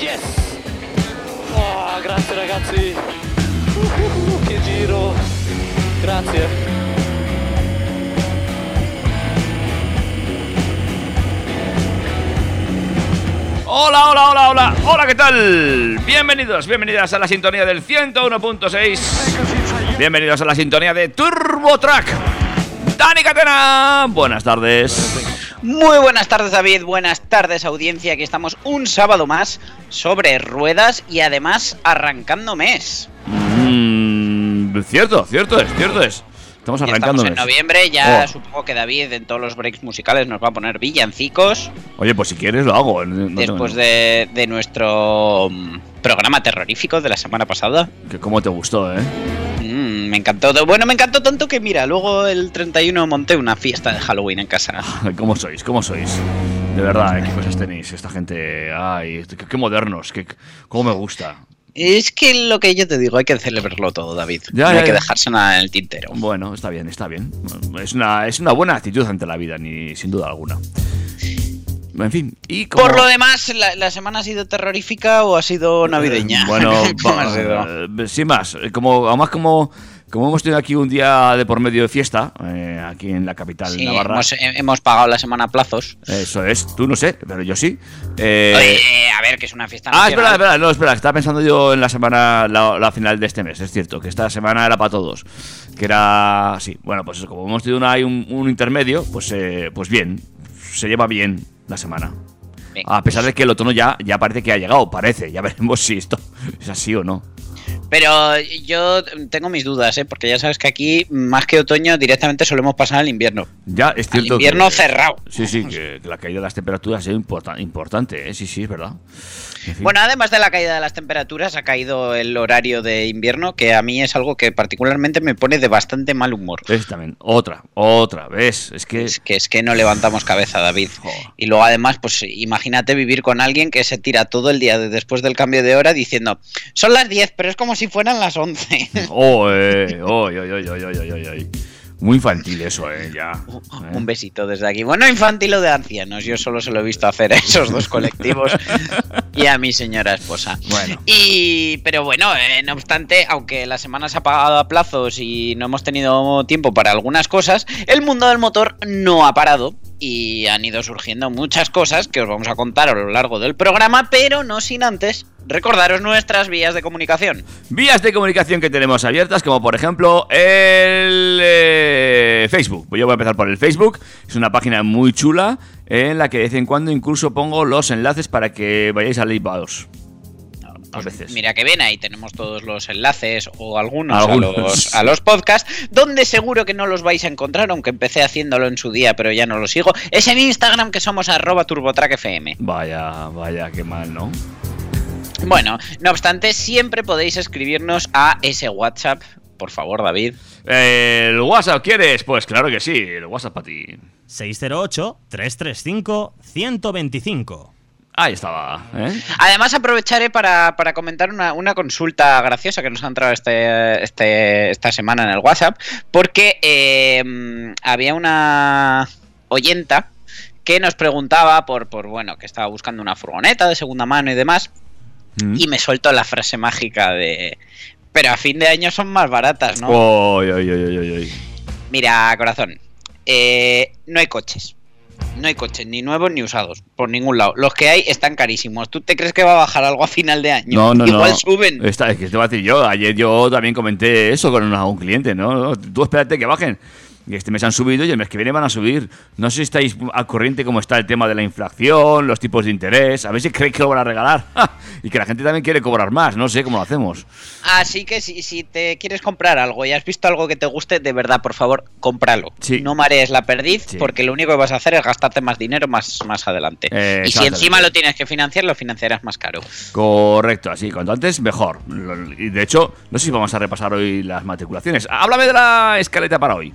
Yes! Oh, grazie ragazzi! Uh, che giro! Grazie! Hola, hola, hola, hola, hola, ¿qué tal? Bienvenidos, bienvenidas a la sintonía del 101.6. Bienvenidos a la sintonía de Turbo Track. Dani Catena, buenas tardes. Muy buenas tardes David, buenas tardes audiencia, aquí estamos un sábado más sobre ruedas y además arrancando mes. Mm, cierto, cierto es, cierto es. Estamos arrancando. estamos en noviembre, ya Oh. supongo que David en todos los breaks musicales nos va a poner villancicos Oye, pues si quieres lo hago. no después de, de nuestro mm, programa terrorífico de la semana pasada. Que cómo te gustó, ¿eh? Me encantó, bueno me encantó tanto que mira, luego el 31 monté una fiesta de Halloween en casa. ¿Cómo sois? ¿Cómo sois? De verdad, ¿eh? ¿qué cosas tenéis? Esta gente, ay, qué, qué modernos, qué, cómo me gusta. Es que lo que yo te digo, hay que celebrarlo todo, David. Ya, no ya, hay que ya. dejarse nada en el tintero. Bueno, está bien, está bien. Es una, es una buena actitud ante la vida, ni sin duda alguna. En fin, y como... Por lo demás, ¿la, la semana ha sido terrorífica o ha sido navideña? Eh, Bueno, ¿Cómo ha sido? eh, sin más, eh, como, además como, como hemos tenido aquí un día de por medio de fiesta, eh, aquí en la capital Sí, Navarra, hemos, eh, hemos pagado la semana a plazos. eso es, tú no sé, pero yo sí. Eh, Oye, a ver, que es una fiesta Ah, espera, nacional. espera, no, espera, estaba pensando yo en la semana, la, la final de este mes, es cierto, que esta semana era para todos, que era, sí, bueno, pues como hemos tenido una- un, un intermedio, pues, eh, pues bien, se lleva bien la semana. A pesar de que el otoño ya, ya parece que ha llegado, parece, ya veremos si esto es así o no. Pero yo tengo mis dudas, ¿eh? Porque ya sabes que aquí, más que otoño, directamente solemos pasar al invierno. Ya es Al cierto. invierno que- cerrado. Sí, sí, que, la caída de las temperaturas importa- importante, ¿eh? sí, sí, es verdad. Bueno, además de la caída de las temperaturas, ha caído el horario de invierno, que a mí es algo que particularmente me pone de bastante mal humor. Es otra, otra, ¿ves? Es que... Es que, no levantamos cabeza, David. Y luego además, pues imagínate vivir con alguien que se tira todo el día de después del cambio de hora diciendo, son las 10, pero es como si fueran las 11. Oh, eh, oh, oh, oh, oh. Muy infantil eso, ¿eh? Ya. ¿eh? Un besito desde aquí. Bueno, infantil o de ancianos, yo solo se lo he visto hacer a esos dos colectivos y a mi señora esposa. Bueno. Y, pero bueno, eh, no obstante, aunque la semana se ha pagado a plazos y no hemos tenido tiempo para algunas cosas, el mundo del motor no ha parado y han ido surgiendo muchas cosas que os vamos a contar a lo largo del programa, pero no sin antes recordaros nuestras vías de comunicación. Vías de comunicación que tenemos abiertas, como por ejemplo el eh, Facebook. Yo voy a empezar por el Facebook. Es una página muy chula en la que de vez en cuando incluso pongo los enlaces para que vayáis a Leipados. A veces. Mira que bien, ahí tenemos todos los enlaces o algunos, Algunos. A, los, a los podcasts, donde seguro que no los vais a encontrar, aunque empecé haciéndolo en su día, pero ya no lo sigo. Es en Instagram que somos arroba turbotrackfm. Vaya, vaya, qué mal, ¿no? Bueno, no obstante, siempre podéis escribirnos a ese WhatsApp, por favor, David. ¿El WhatsApp quieres? Pues claro que sí, el WhatsApp para ti. 608-335-125. Ahí estaba, ¿eh? Además, aprovecharé para, para comentar una, una consulta graciosa que nos ha entrado este, este- esta semana en el WhatsApp, porque eh, había una oyenta que nos preguntaba por, por, bueno, que estaba buscando una furgoneta de segunda mano y demás, Mm. y me suelto la frase mágica de... Pero a fin de año son más baratas, ¿no? Oy, oy, oy. Mira, corazón, eh, no hay coches. no hay coches ni nuevos ni usados, por ningún lado. Los que hay están carísimos. ¿Tú te crees que va a bajar algo a final de año? No, no, Igual no. suben. Está, es que te voy a decir yo. Ayer yo también comenté eso con una- un cliente. No, Tú espérate que bajen. Y este mes han subido y el mes que viene van a subir. No sé si estáis al corriente cómo está el tema de la inflación, los tipos de interés. A ver si creéis que lo van a regalar. y que la gente también quiere cobrar más. No sé cómo lo hacemos. Así que si, si te quieres comprar algo y has visto algo que te guste, de verdad, por favor, cómpralo. Sí. No marees la perdiz, Sí. porque lo único que vas a hacer es gastarte más dinero más, más adelante. Eh, y si encima lo tienes que financiar, lo financiarás más caro. Correcto, así, cuanto antes mejor. Y de hecho, no sé si vamos a repasar hoy las matriculaciones. Háblame de la escaleta para hoy.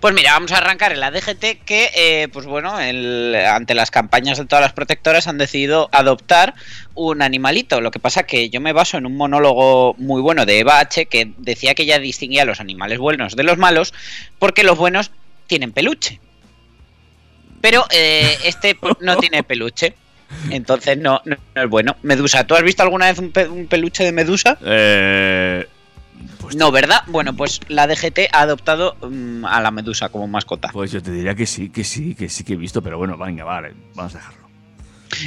Pues mira, vamos a arrancar en la DGT que, eh, pues bueno, el- ante las campañas de todas las protectoras han decidido adoptar un animalito. Lo que pasa que yo me baso en un monólogo muy bueno de Eva H. que decía que ella distinguía los animales buenos de los malos porque los buenos tienen peluche. Pero eh, este no tiene peluche. Entonces no, no, no es bueno. Medusa, ¿tú has visto alguna vez un, pe- un peluche de medusa? Eh, pues, No, ¿verdad? Bueno, pues la DGT ha adoptado mm, a la medusa como mascota. pues yo te diría que sí, que sí, que sí que he visto, pero bueno, venga, vale, vamos a dejarlo.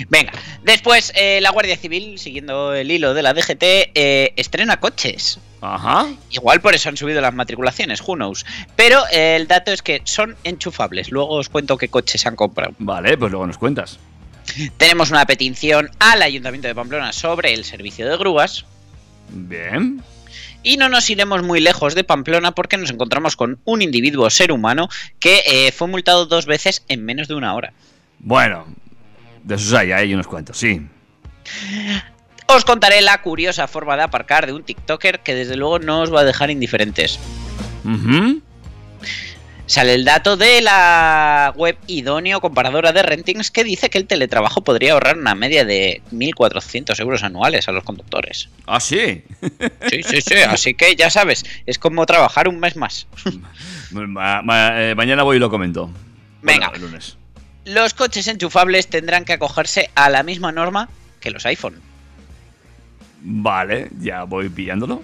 Venga, después eh, la Guardia Civil, siguiendo el hilo de la DGT, eh, estrena coches. Ajá. Igual por eso han subido las matriculaciones, who knows. Pero eh, el dato es que son enchufables. Luego os cuento qué coches se han comprado. Vale, pues luego nos cuentas. Tenemos una petición al Ayuntamiento de Pamplona sobre el servicio de grúas. Bien. Y no nos iremos muy lejos de Pamplona porque nos encontramos con un individuo ser humano que eh, fue multado dos veces en menos de una hora. Bueno, de esos hay, hay unos cuantos, sí. Os contaré la curiosa forma de aparcar de un TikToker que desde luego no os va a dejar indiferentes. Sale el dato de la web idóneo comparadora de rentings que dice que el teletrabajo podría ahorrar una media de 1.400 euros anuales a los conductores. Ah, sí. Sí, sí, sí, así que ya sabes, es como trabajar un mes más. Ma- ma- eh, mañana voy y lo comento. Venga. Bueno, el lunes. Los coches enchufables tendrán que acogerse a la misma norma que los iPhone. Vale, ya voy pillándolo.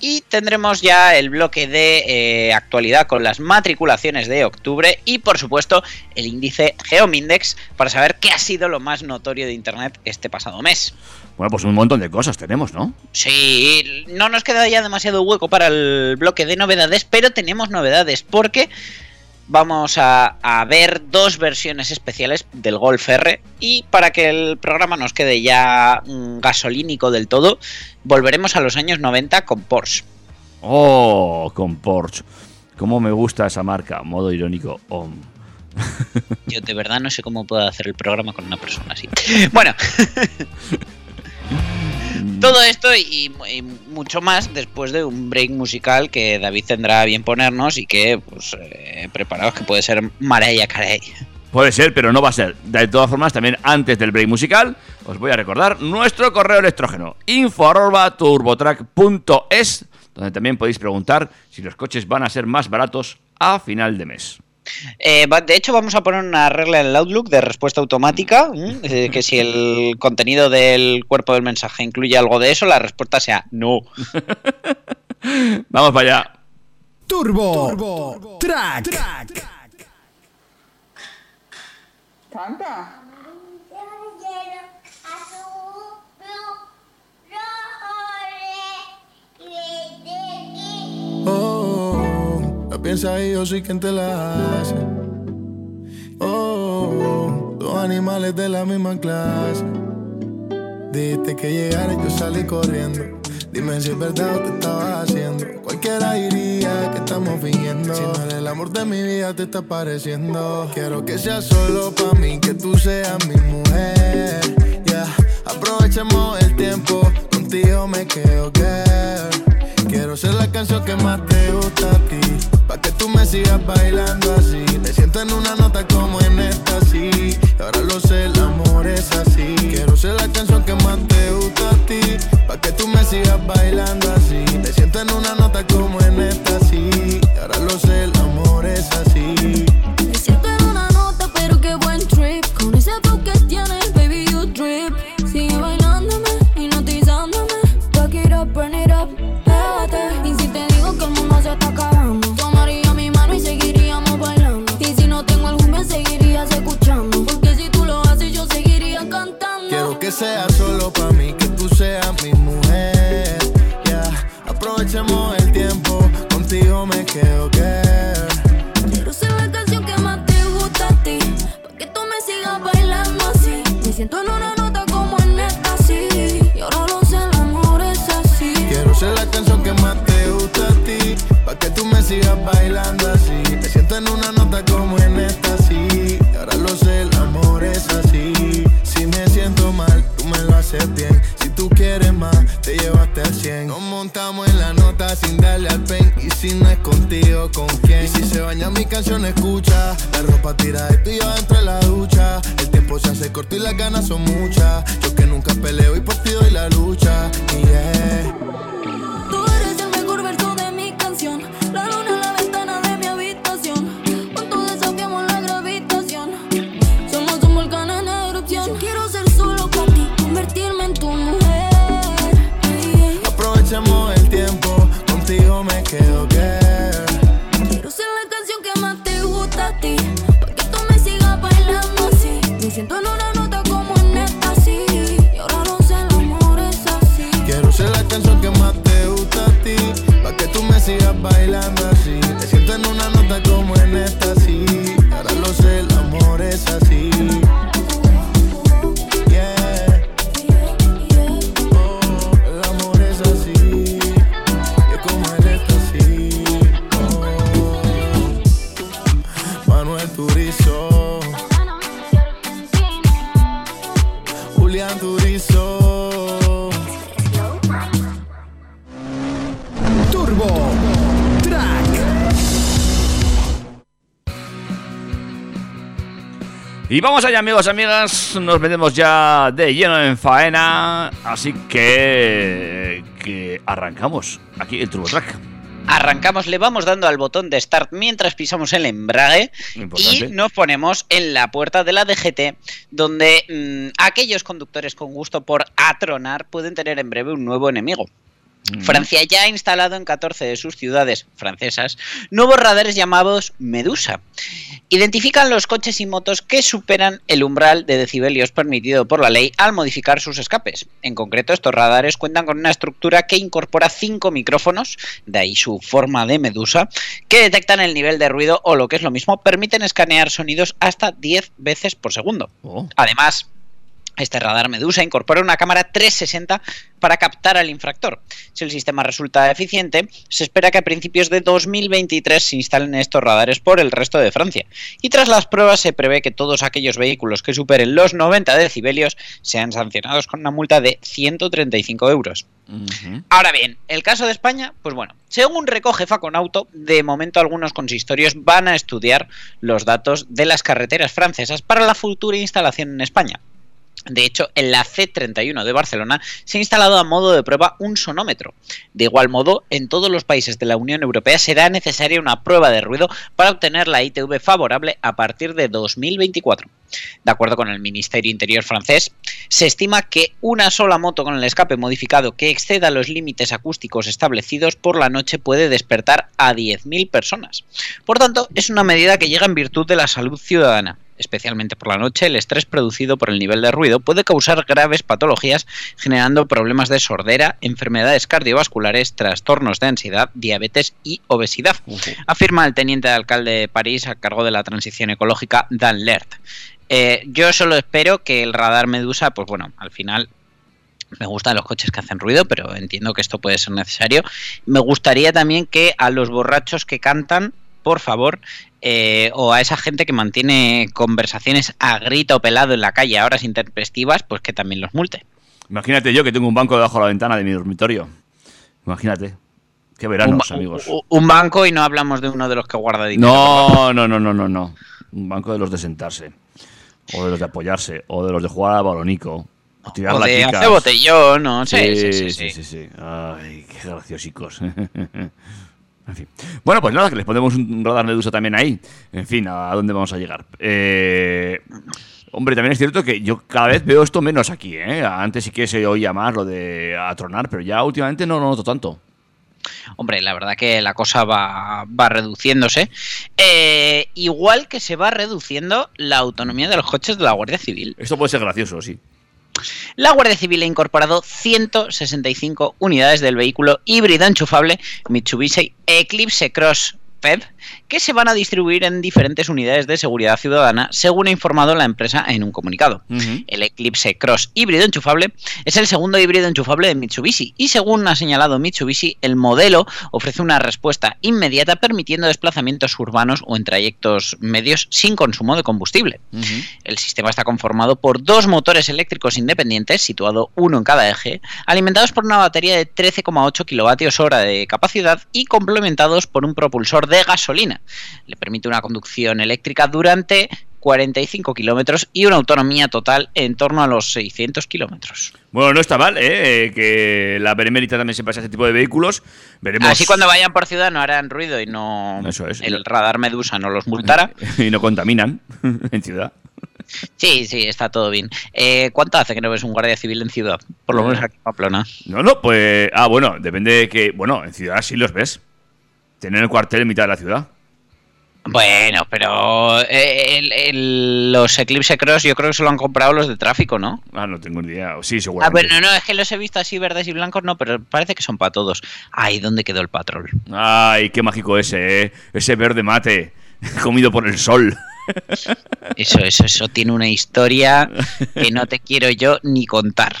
Y tendremos ya el bloque de eh, actualidad con las matriculaciones de octubre y por supuesto el índice Geomindex para saber qué ha sido lo más notorio de Internet este pasado mes. Bueno, pues un montón de cosas tenemos, ¿no? Sí, no nos queda ya demasiado hueco para el bloque de novedades, pero tenemos novedades porque vamos a, a ver dos versiones especiales del Golf R y para que el programa nos quede ya gasolínico del todo, volveremos a los años 90 con Porsche. Oh, con Porsche. Cómo me gusta esa marca, modo irónico. om. Yo de verdad no sé cómo puedo hacer el programa con una persona así. Bueno, todo esto y, y mucho más después de un break musical que David tendrá a bien ponernos y que, pues, eh, preparaos que puede ser Mariah Carey. Puede ser, pero no va a ser. De todas formas, también antes del break musical, os voy a recordar nuestro correo electrógeno info@turbotrack.es, donde también podéis preguntar si los coches van a ser más baratos a final de mes. Eh, va- de hecho, vamos a poner una regla en el Outlook de respuesta automática. Eh, que si el contenido del cuerpo del mensaje incluye algo de eso, la respuesta sea no. Vamos para allá. Turbo, Track. Canta. Oh, la piensa y yo soy quien te la hace. Oh, dos animales de la misma clase. Dijiste que llegara y yo salí corriendo. Dime si es verdad o te estabas haciendo. Cualquiera diría que estamos fingiendo. Si no eres el amor de mi vida, te está pareciendo. Quiero que sea solo para mí, que tú seas mi mujer. Ya, aprovechemos el tiempo. Contigo me quedo, girl. Quiero ser la canción que más te gusta a ti. Pa' que tú me sigas bailando así. Me siento en una nota como en esta, sí. Ahora lo sé, el amor es así. Quiero ser la canción que más te gusta a ti. Pa' que tú me sigas bailando canción que más te gusta a ti, pa' que tú me sigas bailando así. Me siento en una nota como en esta, sí. Ahora lo sé, el amor es así. Y vamos allá, amigos, amigas. Nos metemos ya de lleno en faena. Así que. que arrancamos aquí el Turbo Track. Arrancamos, le vamos dando al botón de start mientras pisamos el embrague Importante. y nos ponemos en la puerta de la DGT, donde mm, aquellos conductores con gusto por atronar pueden tener en breve un nuevo enemigo. Francia ya ha instalado en 14 de sus ciudades francesas nuevos radares llamados Medusa. Identifican los coches y motos que superan el umbral de decibelios permitido por la ley al modificar sus escapes. En concreto, estos radares cuentan con una estructura que incorpora cinco micrófonos, de ahí su forma de medusa, que detectan el nivel de ruido o lo que es lo mismo, permiten escanear sonidos hasta 10 veces por segundo. Oh. Además, este radar Medusa incorpora una cámara 360 para captar al infractor. Si el sistema resulta eficiente, se espera que a principios de 2023 se instalen estos radares por el resto de Francia. Y tras las pruebas se prevé que todos aquellos vehículos que superen los 90 decibelios sean sancionados con una multa de 135 euros. Ahora bien, el caso de España, pues bueno, según recoge Faconauto, de momento algunos consistorios van a estudiar los datos de las carreteras francesas para la futura instalación en España. De hecho, en la C31 de Barcelona se ha instalado a modo de prueba un sonómetro. De igual modo, en todos los países de la Unión Europea será necesaria una prueba de ruido para obtener la ITV favorable a partir de 2024. De acuerdo con el Ministerio Interior francés, se estima que una sola moto con el escape modificado que exceda los límites acústicos establecidos por la noche puede despertar a 10.000 personas. Por tanto, es una medida que llega en virtud de la salud ciudadana. Especialmente por la noche, el estrés producido por el nivel de ruido puede causar graves patologías, generando problemas de sordera, enfermedades cardiovasculares, trastornos de ansiedad, diabetes y obesidad, afirma el teniente de alcalde de París a cargo de la transición ecológica, Dan Lert. Eh, yo solo espero que el radar Medusa, pues bueno, al final me gustan los coches que hacen ruido, pero entiendo que esto puede ser necesario. Me gustaría también que a los borrachos que cantan, por favor, eh, o a esa gente que mantiene conversaciones a grito pelado en la calle a horas intempestivas, pues que también los multe. Imagínate yo que tengo un banco debajo de la ventana de mi dormitorio. Imagínate. Qué veranos, un, amigos. un- un banco y no hablamos de uno de los que guarda dinero. No, no, no, no, no, no. Un banco de los de sentarse. O de los de apoyarse. O de los de jugar al balonico. O tirar O de hacer botellón, ¿no? Sí, sí, sí, sí. sí, sí. Ay, qué graciosicos. En fin. Bueno, pues nada, que les ponemos un radar medusa también ahí. En fin, ¿a dónde vamos a llegar? Eh, hombre, también es cierto que yo cada vez veo esto menos aquí, ¿eh? Antes sí que se oía más lo de atronar, pero ya últimamente no lo noto tanto. Hombre, la verdad que la cosa va, va reduciéndose. Eh, igual que se va reduciendo la autonomía de los coches de la Guardia Civil. Esto puede ser gracioso, sí. La Guardia Civil ha incorporado 165 unidades del vehículo híbrido enchufable Mitsubishi Eclipse Cross PEV que se van a distribuir en diferentes unidades de seguridad ciudadana, según ha informado la empresa en un comunicado. El Eclipse Cross híbrido enchufable es el segundo híbrido enchufable de Mitsubishi y según ha señalado Mitsubishi, el modelo ofrece una respuesta inmediata permitiendo desplazamientos urbanos o en trayectos medios sin consumo de combustible. El sistema está conformado por dos motores eléctricos independientes, situado uno en cada eje, alimentados por una batería de 13,8 kilovatios hora de capacidad y complementados por un propulsor de gasolina. Le permite una conducción eléctrica durante 45 kilómetros y una autonomía total en torno a los 600 kilómetros. Bueno, no está mal, ¿eh? Que la Benemérita también se pase a ese tipo de vehículos. Veremos. Así cuando vayan por ciudad no harán ruido y no Eso es. el radar Medusa no los multará. y no contaminan en ciudad. Sí, sí, está todo bien. Eh, ¿Cuánto hace que no ves un guardia civil en ciudad? Por lo menos aquí en Pamplona. No, no, pues. Ah, bueno, depende de que. Bueno, en ciudad sí los ves. Tienen el cuartel en mitad de la ciudad. Bueno, pero eh, el- el- los Eclipse Cross yo creo que se lo han comprado los de tráfico, ¿no? Ah, no tengo ni idea. Sí, Ah, seguramente. bueno, no, es que los he visto así verdes y blancos, no, pero parece que son para todos. Ay, ¿dónde quedó el patrol? Ay, qué mágico ese, ¿eh? Ese verde mate. Comido por el sol. Eso, eso, eso tiene una historia que no te quiero yo ni contar.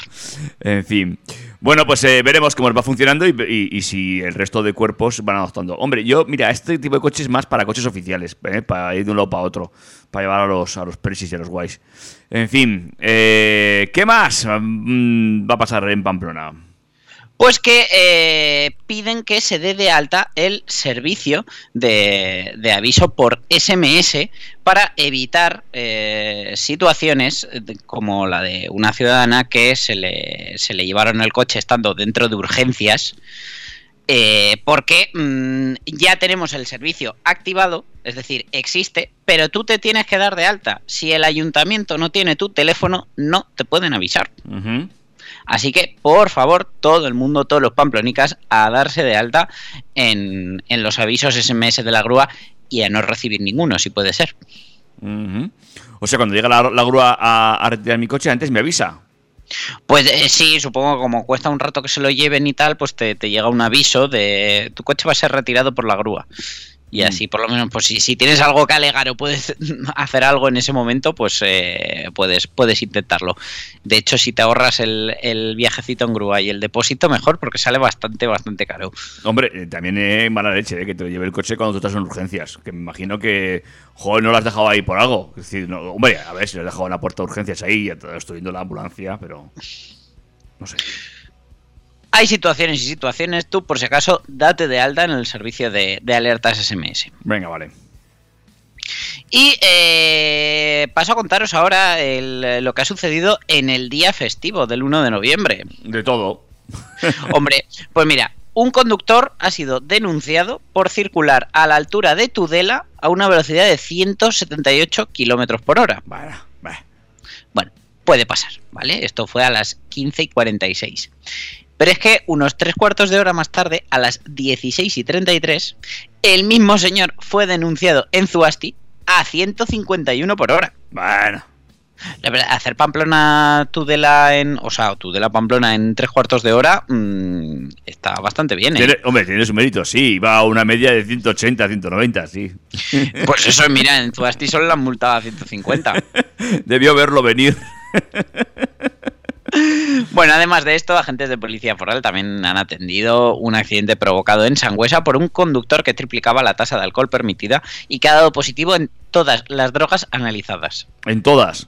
En fin. Bueno, pues eh, veremos cómo va funcionando y, y- si el resto de cuerpos van adoptando. Hombre, yo, mira, este tipo de coches es más para coches oficiales, ¿eh? para ir de un lado para otro, para llevar a los, a los presis y a los guays. En fin, eh, ¿qué más mm, va a pasar en Pamplona? Pues que eh, piden que se dé de alta el servicio de, de aviso por SMS para evitar eh, situaciones como la de una ciudadana que se le, se le llevaron el coche estando dentro de urgencias. eh, porque mm, ya tenemos el servicio activado, es decir, existe, pero tú te tienes que dar de alta. Si el ayuntamiento no tiene tu teléfono, no te pueden avisar. Así que, por favor, todo el mundo, todos los pamplonicas, a darse de alta en, en los avisos SMS de la grúa y a no recibir ninguno, si puede ser. O sea, cuando llega la, la grúa a, a retirar mi coche, antes me avisa. Pues eh, sí, supongo que como cuesta un rato que se lo lleven y tal, pues te, te llega un aviso de tu coche va a ser retirado por la grúa. Y así, por lo menos, pues si, si tienes algo que alegar o puedes hacer algo en ese momento, pues eh, puedes, puedes intentarlo. De hecho, si te ahorras el, el viajecito en grúa y el depósito, mejor, porque sale bastante, bastante caro. Hombre, eh, también es mala leche eh, que te lo lleve el coche cuando tú estás en urgencias. Que me imagino que, joder, no lo has dejado ahí por algo. Es decir, no, hombre, a ver si lo has dejado en la puerta de urgencias ahí, ya estoy viendo la ambulancia, pero. No sé. Hay situaciones y situaciones, tú por si acaso date de alta en el servicio de, de alertas SMS. Venga, vale. Y eh, paso a contaros ahora el- lo que ha sucedido en el día festivo del 1 de noviembre. De todo. Hombre, pues mira, un conductor ha sido denunciado por circular a la altura de Tudela a una velocidad de 178 kilómetros por hora. Bueno, bah. Bueno, puede pasar, ¿vale? Esto fue a las 15 y 46. Pero es que unos tres cuartos de hora más tarde, a las 16 y 33, el mismo señor fue denunciado en Zuasti a 151 por hora. Bueno. La verdad, hacer Pamplona Tudela en. O sea, Tudela Pamplona en tres cuartos de hora mm, está bastante bien, ¿eh? Tiene- hombre, tiene su mérito, sí. Va a una media de 180, 190, sí. Pues eso, mira, en Zuasti solo la han multado a 150. Debió verlo venir. Bueno, además de esto, agentes de policía foral también han atendido un accidente provocado en Sangüesa por un conductor que triplicaba la tasa de alcohol permitida y que ha dado positivo en todas las drogas analizadas. En todas.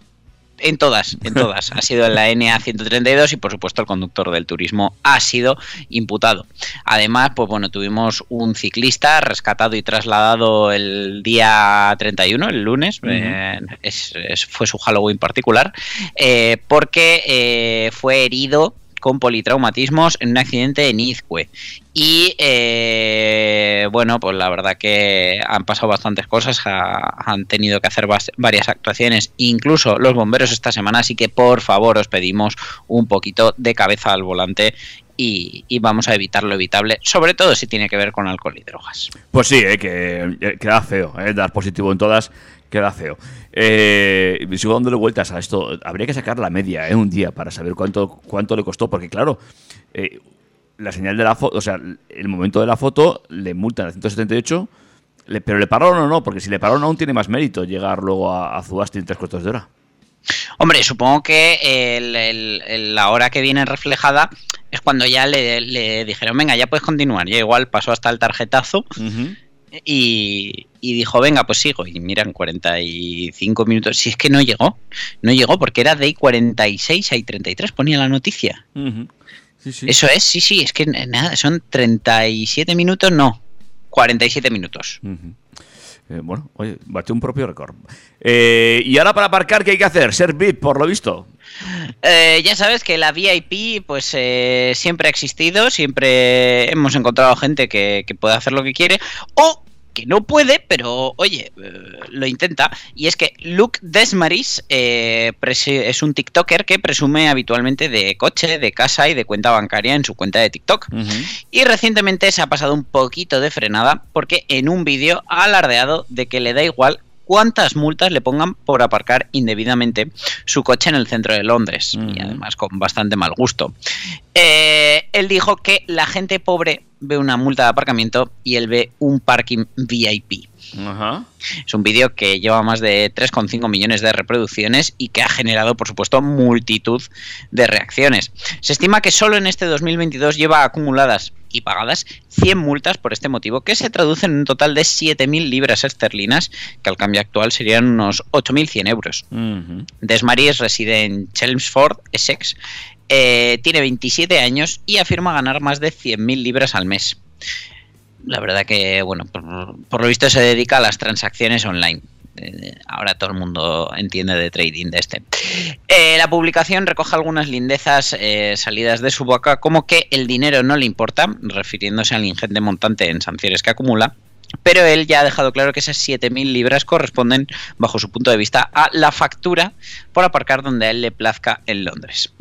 En todas, en todas. Ha sido en la NA 132 y por supuesto el conductor del turismo ha sido imputado. Además, pues bueno, tuvimos un ciclista rescatado y trasladado el día 31, el lunes, Ujú. eh, es- es- fue su Halloween particular, eh, porque eh, fue herido con politraumatismos en un accidente en Izcue. Y eh, bueno, pues la verdad que han pasado bastantes cosas, ha- han tenido que hacer varias actuaciones, incluso los bomberos esta semana, así que por favor os pedimos un poquito de cabeza al volante y, y vamos a evitar lo evitable, sobre todo si tiene que ver con alcohol y drogas. Pues sí, eh, que eh, queda feo, eh, dar positivo en todas, queda feo. Eh, sigo dándole vueltas a esto. Habría que sacar la media, ¿eh? Un día para saber cuánto, cuánto le costó. Porque, claro, eh, la señal de la foto, o sea, el momento de la foto le multan a 178, le- pero le pararon o no, porque si le pararon aún tiene más mérito llegar luego a, a Zubasti en tres cuartos de hora. Hombre, supongo que el- el- el- la hora que viene reflejada es cuando ya le, le dijeron, venga, ya puedes continuar. Ya igual pasó hasta el tarjetazo y, y dijo, venga, pues sigo. Y miran, 45 minutos. Si es que no llegó, no llegó porque era de I46 a I33, ponía la noticia. Sí, sí. Eso es, sí, sí, es que nada, son 37 minutos, no, 47 minutos. Eh, bueno, oye, batió un propio récord. Eh, y ahora para aparcar, ¿qué hay que hacer? Ser VIP, por lo visto. Eh, ya sabes que la VIP pues eh, siempre ha existido, siempre hemos encontrado gente que, que puede hacer lo que quiere o que no puede, pero oye, eh, lo intenta. Y es que Luke Desmaris eh, es un TikToker que presume habitualmente de coche, de casa y de cuenta bancaria en su cuenta de TikTok. Y recientemente se ha pasado un poquito de frenada porque en un vídeo ha alardeado de que le da igual cuántas multas le pongan por aparcar indebidamente su coche en el centro de Londres y además con bastante mal gusto. Eh, él dijo que la gente pobre ve una multa de aparcamiento y él ve un parking VIP. Ajá. Es un vídeo que lleva más de 3,5 millones de reproducciones y que ha generado, por supuesto, multitud de reacciones. Se estima que solo en este 2022 lleva acumuladas y pagadas 100 multas por este motivo, que se traducen en un total de 7.000 libras esterlinas, que al cambio actual serían unos 8.100 euros. Desmaris reside en Chelmsford, Essex, eh, tiene 27 años y afirma ganar más de 100.000 libras al mes. La verdad que, bueno, por, lo visto se dedica a las transacciones online. Eh, Ahora todo el mundo entiende de trading de este. Eh, la publicación recoge algunas lindezas salidas de su boca, como que el dinero no le importa, refiriéndose al ingente montante en sanciones que acumula, pero él ya ha dejado claro que esas 7.000 libras corresponden, bajo su punto de vista, a la factura por aparcar donde a él le plazca en Londres.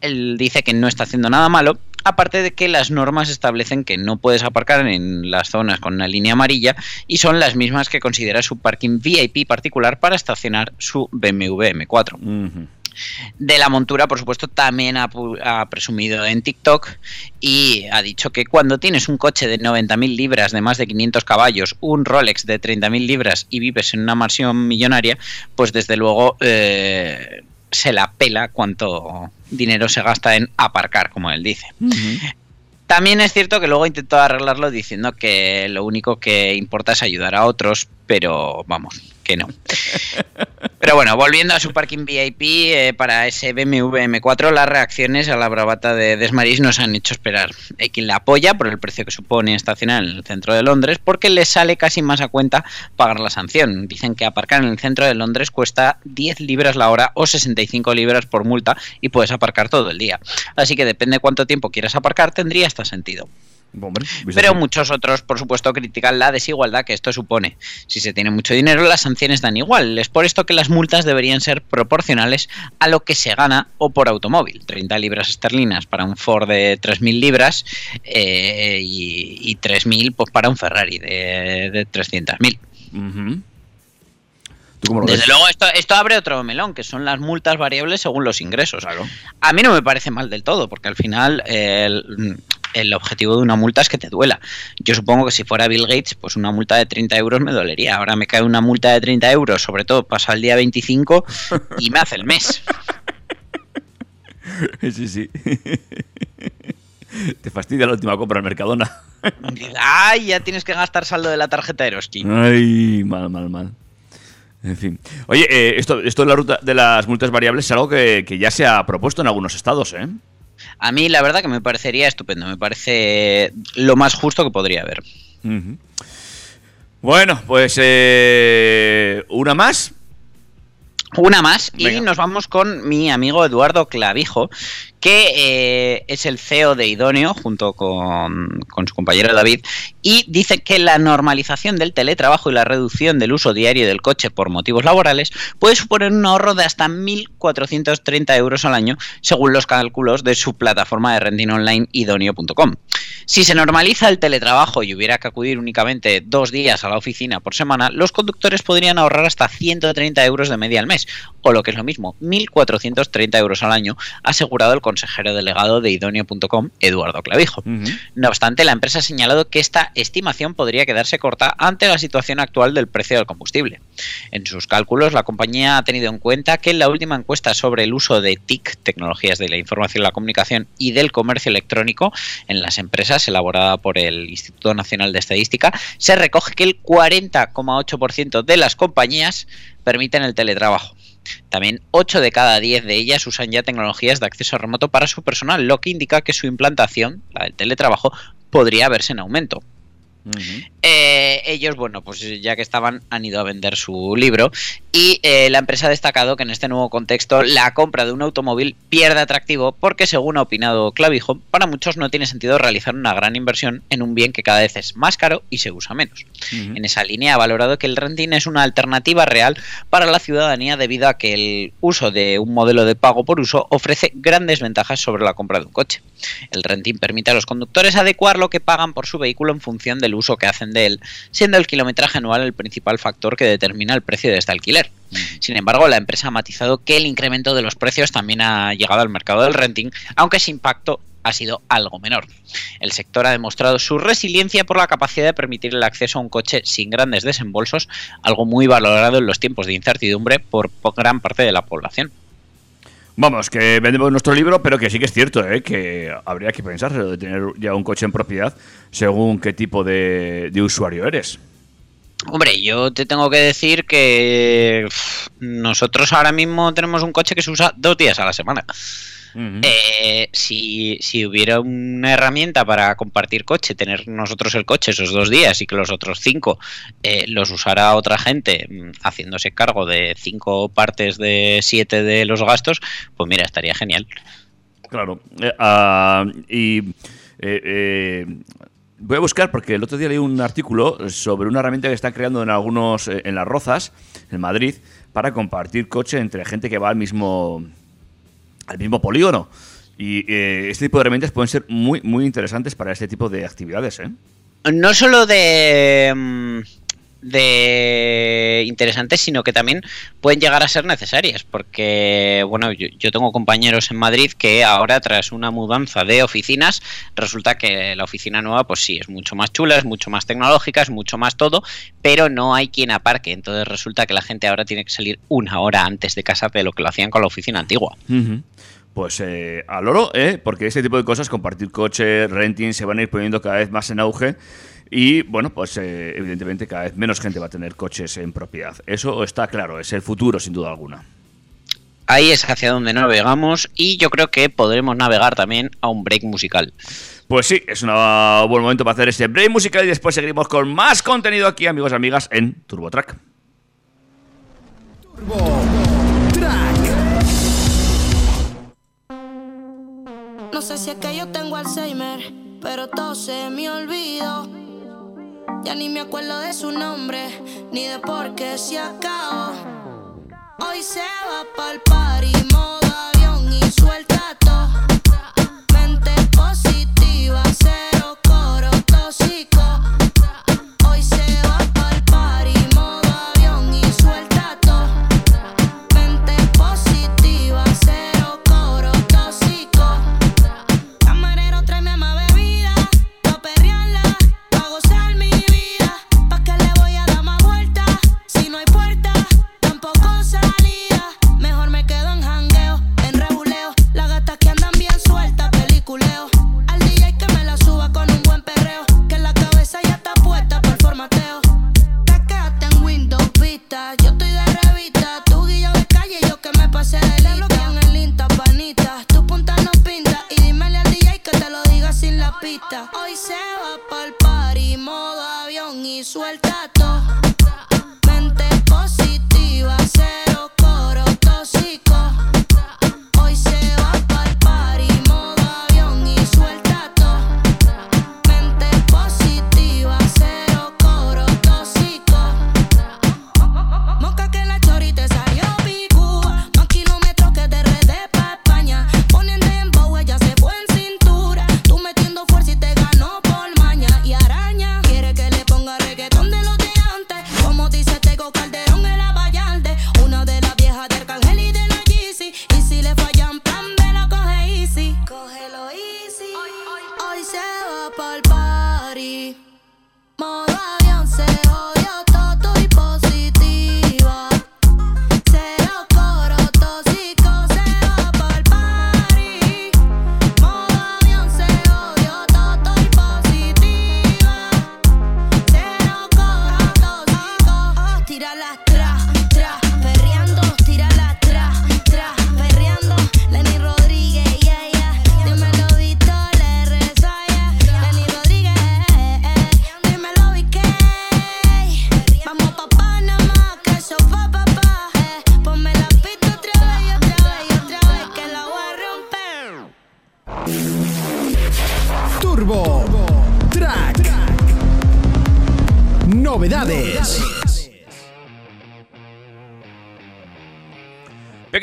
Él dice que no está haciendo nada malo, aparte de que las normas establecen que no puedes aparcar en las zonas con una línea amarilla y son las mismas que considera su parking VIP particular para estacionar su BMW M4. De la montura, por supuesto, también ha, presumido en TikTok y ha dicho que cuando tienes un coche de 90.000 libras de más de 500 caballos, un Rolex de 30.000 libras y vives en una mansión millonaria, pues desde luego eh, se la pela cuánto dinero se gasta en aparcar, como él dice. También es cierto que luego intentó arreglarlo diciendo que lo único que importa es ayudar a otros, pero vamos, que no. Pero bueno, volviendo a su parking VIP, eh, para ese BMW M4, las reacciones a la bravata de Desmaris nos han hecho esperar. Hay quien la apoya por el precio que supone estacionar en el centro de Londres, porque le sale casi más a cuenta pagar la sanción. Dicen que aparcar en el centro de Londres cuesta 10 libras la hora o 65 libras por multa y puedes aparcar todo el día. Así que depende cuánto tiempo quieras aparcar, tendría hasta sentido. Hombre, visto Pero muchos otros, por supuesto, critican la desigualdad que esto supone. Si se tiene mucho dinero, las sanciones dan igual. Es por esto que las multas deberían ser proporcionales a lo que se gana o por automóvil. 30 libras esterlinas para un Ford de 3.000 libras eh, y, y 3.000 pues, para un Ferrari de, de 300.000. Ujú. ¿Tú cómo lo Desde ves? luego, esto, esto abre otro melón, que son las multas variables según los ingresos. A mí no me parece mal del todo, porque al final eh, el, objetivo de una multa es que te duela. Yo supongo que si fuera Bill Gates, pues una multa de 30 euros me dolería. Ahora me cae una multa de 30 euros, sobre todo pasa el día 25 y me hace el mes. Sí, sí. Te fastidia la última compra en Mercadona. ¡Ay! Ya tienes que gastar saldo de la tarjeta Eroski. Ay, mal, mal, mal. En fin. Oye, eh, esto, esto de la ruta de las multas variables es algo que, que ya se ha propuesto en algunos estados, ¿eh? A mí la verdad que me parecería estupendo, me parece lo más justo que podría haber. Bueno, pues eh, una más. Una más y Venga. nos vamos con mi amigo Eduardo Clavijo, que eh, es el CEO de Idóneo junto con, con su compañero David y dice que la normalización del teletrabajo y la reducción del uso diario del coche por motivos laborales puede suponer un ahorro de hasta 1.430 euros al año según los cálculos de su plataforma de renting online idóneo.com. Si se normaliza el teletrabajo y hubiera que acudir únicamente dos días a la oficina por semana, los conductores podrían ahorrar hasta 130 euros de media al mes, o lo que es lo mismo, 1.430 euros al año, asegurado el consejero delegado de idóneo.com, Eduardo Clavijo. No obstante, la empresa ha señalado que esta estimación podría quedarse corta ante la situación actual del precio del combustible. En sus cálculos, la compañía ha tenido en cuenta que en la última encuesta sobre el uso de TIC, tecnologías de la información la comunicación, y del comercio electrónico en las empresas, elaborada por el Instituto Nacional de Estadística, se recoge que el 40,8% de las compañías permiten el teletrabajo. También 8 de cada 10 de ellas usan ya tecnologías de acceso remoto para su personal, lo que indica que su implantación, la del teletrabajo, podría verse en aumento. Eh, ellos, bueno, pues ya que estaban, han ido a vender su libro y eh, la empresa ha destacado que en este nuevo contexto la compra de un automóvil pierde atractivo porque, según ha opinado Clavijo, para muchos no tiene sentido realizar una gran inversión en un bien que cada vez es más caro y se usa menos. En esa línea ha valorado que el renting es una alternativa real para la ciudadanía debido a que el uso de un modelo de pago por uso ofrece grandes ventajas sobre la compra de un coche. El renting permite a los conductores adecuar lo que pagan por su vehículo en función del uso que hacen de él, siendo el kilometraje anual el principal factor que determina el precio de este alquiler. Sin embargo, la empresa ha matizado que el incremento de los precios también ha llegado al mercado del renting, aunque ese impacto ha sido algo menor. El sector ha demostrado su resiliencia por la capacidad de permitir el acceso a un coche sin grandes desembolsos, algo muy valorado en los tiempos de incertidumbre por gran parte de la población. Vamos, que vendemos nuestro libro, pero que sí que es cierto, ¿eh? que habría que pensar de tener ya un coche en propiedad según qué tipo de, usuario eres. Hombre, yo te tengo que decir que nosotros ahora mismo tenemos un coche que se usa dos días a la semana. Eh, si, si hubiera una herramienta para compartir coche, tener nosotros el coche esos dos días y que los otros cinco eh, los usara otra gente mm, haciéndose cargo de cinco partes de siete de los gastos, pues mira, estaría genial. Claro. Eh, ah, y eh, voy a buscar porque el otro día leí un artículo sobre una herramienta que están creando en algunos en las Rozas, en Madrid, para compartir coche entre gente que va al mismo al mismo polígono. Y eh, este tipo de herramientas pueden ser muy muy interesantes para este tipo de actividades, ¿eh? No solo de, mm, de interesantes, sino que también pueden llegar a ser necesarias, porque bueno, yo, tengo compañeros en Madrid que ahora tras una mudanza de oficinas, resulta que la oficina nueva pues sí, es mucho más chula, es mucho más tecnológica, es mucho más todo, pero no hay quien aparque, entonces resulta que la gente ahora tiene que salir una hora antes de casa de lo que lo hacían con la oficina antigua. Pues eh, al oro, ¿eh? porque este tipo de cosas, compartir coche, renting, se van a ir poniendo cada vez más en auge. Y bueno, pues eh, evidentemente cada vez menos gente va a tener coches en propiedad. Eso está claro, es el futuro sin duda alguna. Ahí es hacia donde navegamos y yo creo que podremos navegar también a un break musical. Pues sí, es un buen momento para hacer este break musical y después seguiremos con más contenido aquí, amigos y amigas, en TurboTrack. No sé si es que yo tengo Alzheimer, pero todo se me olvidó. Ya ni me acuerdo de su nombre, ni de por qué se acabó. Hoy se va pa'l party,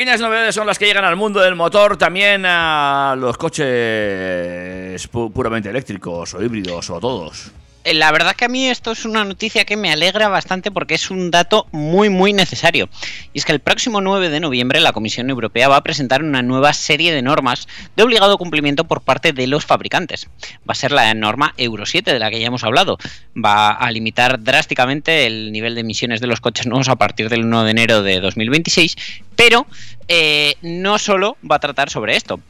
Pequeñas novedades son las que llegan al mundo del motor, también a los coches pu- puramente eléctricos o híbridos o todos. Eh, La verdad que a mí esto es una noticia que me alegra bastante porque es un dato muy muy necesario. Y es que el próximo 9 de noviembre la Comisión Europea va a presentar una nueva serie de normas de obligado cumplimiento por parte de los fabricantes. Va a ser la norma Euro 7 de la que ya hemos hablado. Va a limitar drásticamente el nivel de emisiones de los coches nuevos a partir del 1 de enero de 2026, pero eh, no solo va a tratar sobre esto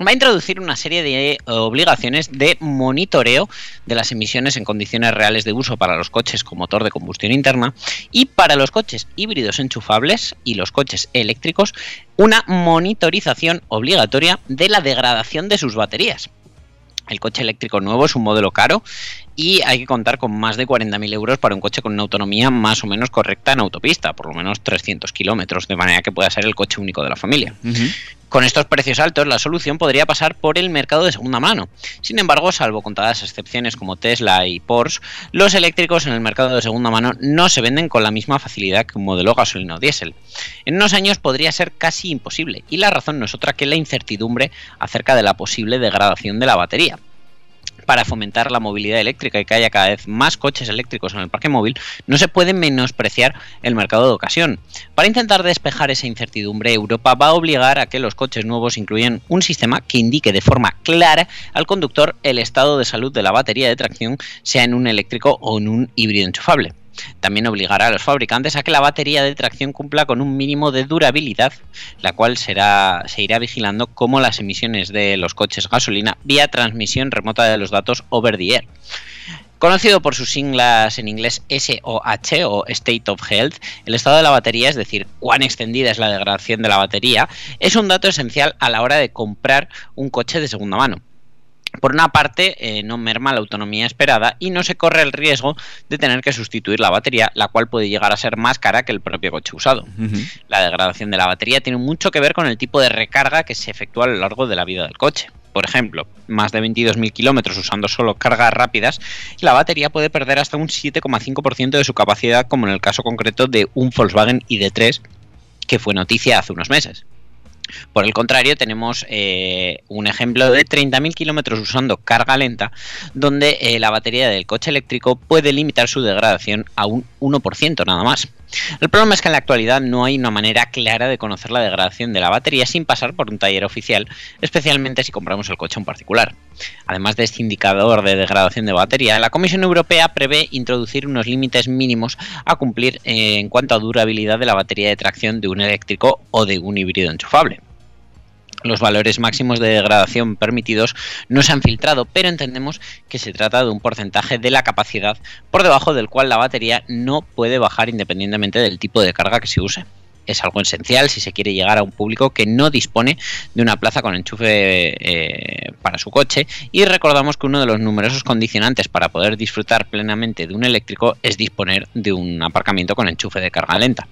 va a introducir una serie de obligaciones de monitoreo de las emisiones en condiciones reales de uso para los coches con motor de combustión interna y para los coches híbridos enchufables y los coches eléctricos una monitorización obligatoria de la degradación de sus baterías. El coche eléctrico nuevo es un modelo caro y hay que contar con más de 40.000 euros para un coche con una autonomía más o menos correcta en autopista, por lo menos 300 kilómetros, de manera que pueda ser el coche único de la familia. Con estos precios altos, la solución podría pasar por el mercado de segunda mano. Sin embargo, salvo contadas excepciones como Tesla y Porsche, los eléctricos en el mercado de segunda mano no se venden con la misma facilidad que un modelo gasolina o diésel. En unos años podría ser casi imposible, y la razón no es otra que la incertidumbre acerca de la posible degradación de la batería para fomentar la movilidad eléctrica y que haya cada vez más coches eléctricos en el parque móvil, no se puede menospreciar el mercado de ocasión. Para intentar despejar esa incertidumbre, Europa va a obligar a que los coches nuevos incluyan un sistema que indique de forma clara al conductor el estado de salud de la batería de tracción, sea en un eléctrico o en un híbrido enchufable. También obligará a los fabricantes a que la batería de tracción cumpla con un mínimo de durabilidad, la cual será, se irá vigilando como las emisiones de los coches gasolina vía transmisión remota de los datos over the air. Conocido por sus siglas en inglés SOH o State of Health, el estado de la batería, es decir, cuán extendida es la degradación de la batería, es un dato esencial a la hora de comprar un coche de segunda mano. Por una parte, eh, no merma la autonomía esperada y no se corre el riesgo de tener que sustituir la batería, la cual puede llegar a ser más cara que el propio coche usado. La degradación de la batería tiene mucho que ver con el tipo de recarga que se efectúa a lo largo de la vida del coche. Por ejemplo, más de 22.000 kilómetros usando solo cargas rápidas, la batería puede perder hasta un 7,5% de su capacidad, como en el caso concreto de un Volkswagen ID3, que fue noticia hace unos meses. Por el contrario, tenemos eh, un ejemplo de 30.000 kilómetros usando carga lenta, donde eh, la batería del coche eléctrico puede limitar su degradación a un 1% nada más. El problema es que en la actualidad no hay una manera clara de conocer la degradación de la batería sin pasar por un taller oficial, especialmente si compramos el coche en particular. Además de este indicador de degradación de batería, la Comisión Europea prevé introducir unos límites mínimos a cumplir eh, en cuanto a durabilidad de la batería de tracción de un eléctrico o de un híbrido enchufable. Los valores máximos de degradación permitidos no se han filtrado, pero entendemos que se trata de un porcentaje de la capacidad por debajo del cual la batería no puede bajar independientemente del tipo de carga que se use. Es algo esencial si se quiere llegar a un público que no dispone de una plaza con enchufe eh, para su coche y recordamos que uno de los numerosos condicionantes para poder disfrutar plenamente de un eléctrico es disponer de un aparcamiento con enchufe de carga lenta.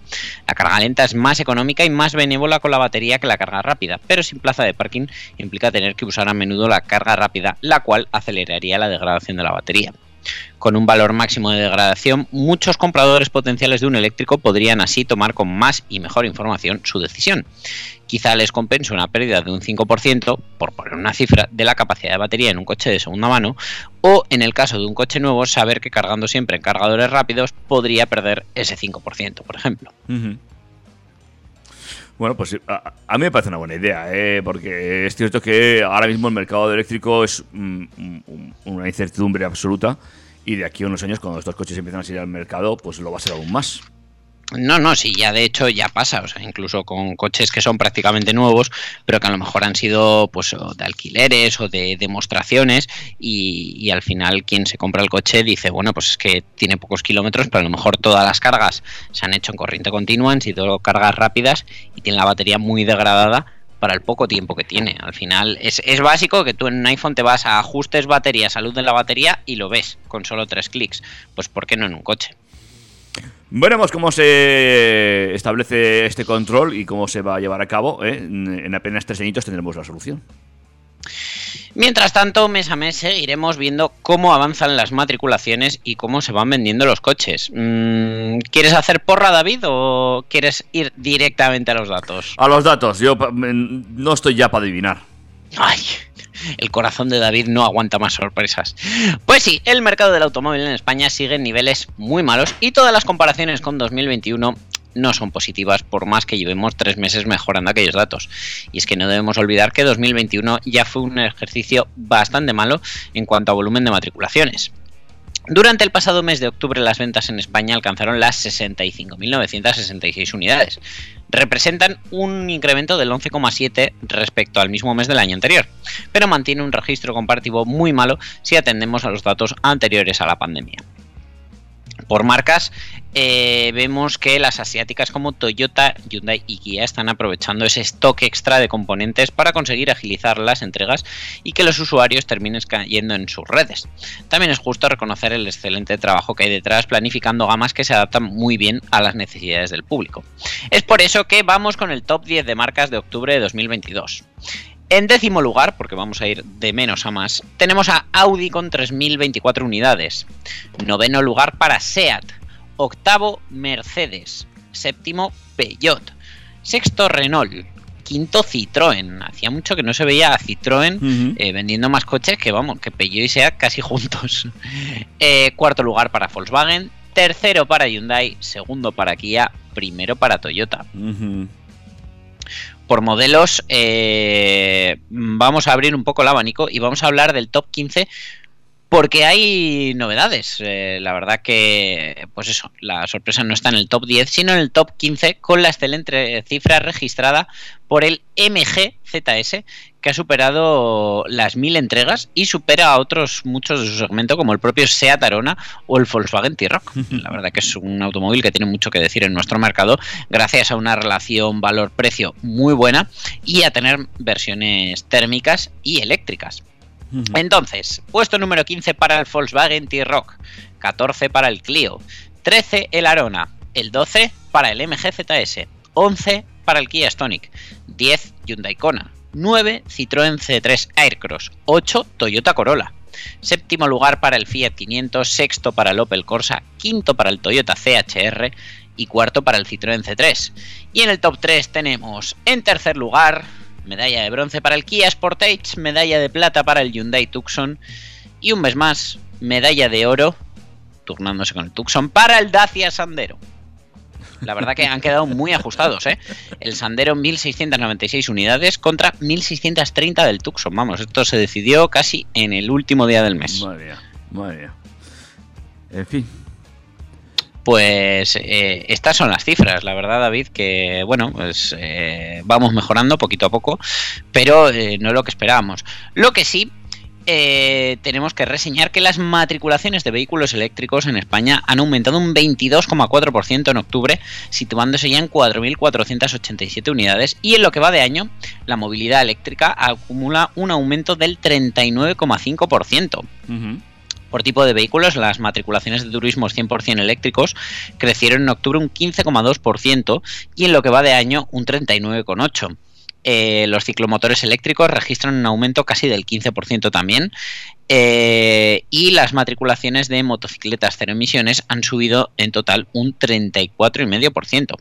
La carga lenta es más económica y más benévola con la batería que la carga rápida, pero sin plaza de parking implica tener que usar a menudo la carga rápida, la cual aceleraría la degradación de la batería. Con un valor máximo de degradación, muchos compradores potenciales de un eléctrico podrían así tomar con más y mejor información su decisión. Quizá les compense una pérdida de un 5%, por poner una cifra, de la capacidad de batería en un coche de segunda mano, o en el caso de un coche nuevo, saber que cargando siempre en cargadores rápidos podría perder ese 5%, por ejemplo. Bueno, pues a, mí me parece una buena idea, ¿eh? porque es cierto que ahora mismo el mercado eléctrico es una incertidumbre absoluta y de aquí a unos años cuando estos coches empiezan a salir al mercado, pues lo va a ser aún más. No, no, sí, ya de hecho ya pasa, o sea, incluso con coches que son prácticamente nuevos, pero que a lo mejor han sido pues de alquileres o de demostraciones y, y al final quien se compra el coche dice, bueno, pues es que tiene pocos kilómetros, pero a lo mejor todas las cargas se han hecho en corriente continua, han sido cargas rápidas y tiene la batería muy degradada para el poco tiempo que tiene. Al final es, es básico que tú en un iPhone te vas a ajustes batería, salud de la batería y lo ves con solo tres clics. Pues ¿por qué no en un coche? Veremos cómo se establece este control y cómo se va a llevar a cabo. ¿eh? En en apenas tres añitos tendremos la solución. Mientras tanto, mes a mes seguiremos viendo cómo avanzan las matriculaciones y cómo se van vendiendo los coches. Mm, ¿Quieres hacer porra, David, o quieres ir directamente a los datos? A los datos, yo me- no estoy ya para adivinar. Ay, el corazón de David no aguanta más sorpresas. Pues sí, el mercado del automóvil en España sigue en niveles muy malos y todas las comparaciones con 2021 no son positivas por más que llevemos tres meses mejorando aquellos datos. Y es que no debemos olvidar que 2021 ya fue un ejercicio bastante malo en cuanto a volumen de matriculaciones. Durante el pasado mes de octubre las ventas en España alcanzaron las 65.966 unidades. Representan un incremento del 11,7 respecto al mismo mes del año anterior, pero mantiene un registro comparativo muy malo si atendemos a los datos anteriores a la pandemia. Por marcas, eh, vemos que las asiáticas como Toyota, Hyundai y Kia están aprovechando ese stock extra de componentes para conseguir agilizar las entregas y que los usuarios terminen cayendo en sus redes. También es justo reconocer el excelente trabajo que hay detrás planificando gamas que se adaptan muy bien a las necesidades del público. Es por eso que vamos con el top 10 de marcas de octubre de 2022. En décimo lugar, porque vamos a ir de menos a más, tenemos a Audi con 3.024 unidades. Noveno lugar para SEAT. Octavo, Mercedes. Séptimo, Peugeot. Sexto, Renault. Quinto, Citroën. Hacía mucho que no se veía a Citroën eh, vendiendo más coches que, vamos, que Peugeot y SEAT casi juntos. Eh, cuarto lugar para Volkswagen. Tercero para Hyundai. Segundo para Kia. Primero para Toyota. Por modelos, eh, vamos a abrir un poco el abanico y vamos a hablar del top 15 porque hay novedades. Eh, la verdad que, pues eso, la sorpresa no está en el top 10, sino en el top 15 con la excelente cifra registrada por el MG ZS que ha superado las 1000 entregas y supera a otros muchos de su segmento como el propio Seat Arona o el Volkswagen T-Roc. La verdad que es un automóvil que tiene mucho que decir en nuestro mercado gracias a una relación valor-precio muy buena y a tener versiones térmicas y eléctricas. Entonces, puesto número 15 para el Volkswagen T-Roc, 14 para el Clio, 13 el Arona, el 12 para el MG ZS, 11 para el Kia Stonic, 10 Hyundai Kona, 9 Citroën C3 Aircross, 8 Toyota Corolla. Séptimo lugar para el Fiat 500, sexto para el Opel Corsa, quinto para el Toyota CHR y cuarto para el Citroën C3. Y en el top 3 tenemos en tercer lugar medalla de bronce para el Kia Sportage, medalla de plata para el Hyundai Tucson y un mes más medalla de oro, turnándose con el Tucson, para el Dacia Sandero. La verdad que han quedado muy ajustados, ¿eh? El Sandero 1696 unidades contra 1630 del Tucson. Vamos, esto se decidió casi en el último día del mes. Madre mía, madre mía. En fin. Pues eh, estas son las cifras, la verdad, David, que bueno, pues eh, vamos mejorando poquito a poco, pero eh, no es lo que esperábamos. Lo que sí, eh, tenemos que reseñar que las matriculaciones de vehículos eléctricos en España han aumentado un 22,4% en octubre, situándose ya en 4.487 unidades, y en lo que va de año, la movilidad eléctrica acumula un aumento del 39,5%. Ujú. Por tipo de vehículos, las matriculaciones de turismos 100% eléctricos crecieron en octubre un 15,2% y en lo que va de año un 39,8%. Eh, los ciclomotores eléctricos registran un aumento casi del 15% también. eh, y las matriculaciones de motocicletas cero emisiones han subido en total un 34,5%.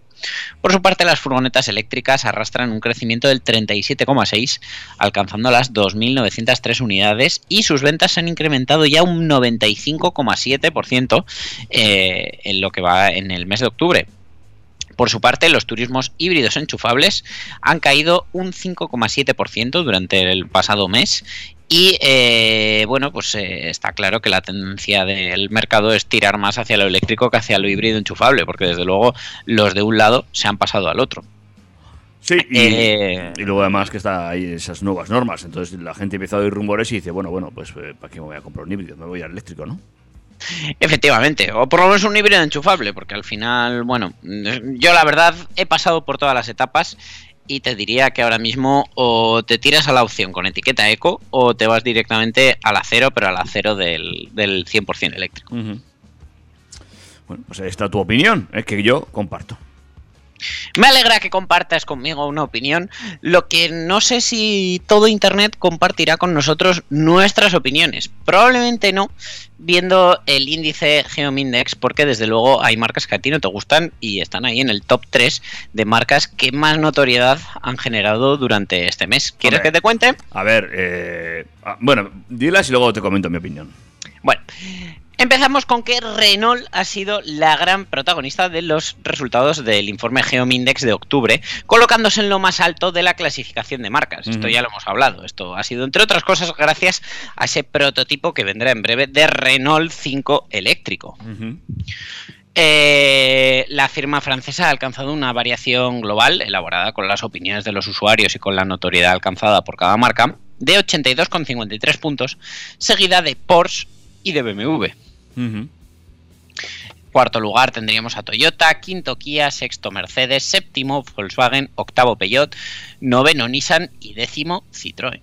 Por su parte, las furgonetas eléctricas arrastran un crecimiento del 37,6%, alcanzando las 2.903 unidades y sus ventas se han incrementado ya un 95,7% eh, en lo que va en el mes de octubre. Por su parte, los turismos híbridos enchufables han caído un 5,7% durante el pasado mes y eh, bueno, pues eh, está claro que la tendencia del mercado es tirar más hacia lo eléctrico que hacia lo híbrido enchufable, porque desde luego los de un lado se han pasado al otro. Sí, y, Eh, y luego además que está ahí esas nuevas normas. Entonces la gente empieza a oír rumores y dice, bueno, bueno, pues eh, ¿para qué me voy a comprar un híbrido? Me voy al eléctrico, ¿no? Efectivamente, o por lo menos un híbrido enchufable, porque al final, bueno, yo la verdad he pasado por todas las etapas y te diría que ahora mismo o te tiras a la opción con etiqueta eco o te vas directamente al acero, pero al acero del, del 100% eléctrico. Bueno, pues ahí está tu opinión. Es que yo comparto. Me alegra que compartas conmigo una opinión, lo que no sé si todo Internet compartirá con nosotros nuestras opiniones. Probablemente no, viendo el índice Geomindex, porque desde luego hay marcas que a ti no te gustan y están ahí en el top 3 de marcas que más notoriedad han generado durante este mes. ¿Quieres que te cuente? A ver, eh, ah, bueno, dilas y luego te comento mi opinión. Bueno, empezamos con que Renault ha sido la gran protagonista de los resultados del informe Geomindex de octubre, colocándose en lo más alto de la clasificación de marcas. Esto ya lo hemos hablado. Esto ha sido, entre otras cosas, gracias a ese prototipo que vendrá en breve de Renault 5 eléctrico. Eh, la firma francesa ha alcanzado una variación global elaborada con las opiniones de los usuarios y con la notoriedad alcanzada por cada marca de 82,53 puntos, seguida de Porsche y de BMW. Cuarto lugar tendríamos a Toyota, quinto Kia, sexto Mercedes, séptimo Volkswagen, octavo Peugeot, noveno Nissan y décimo Citroën.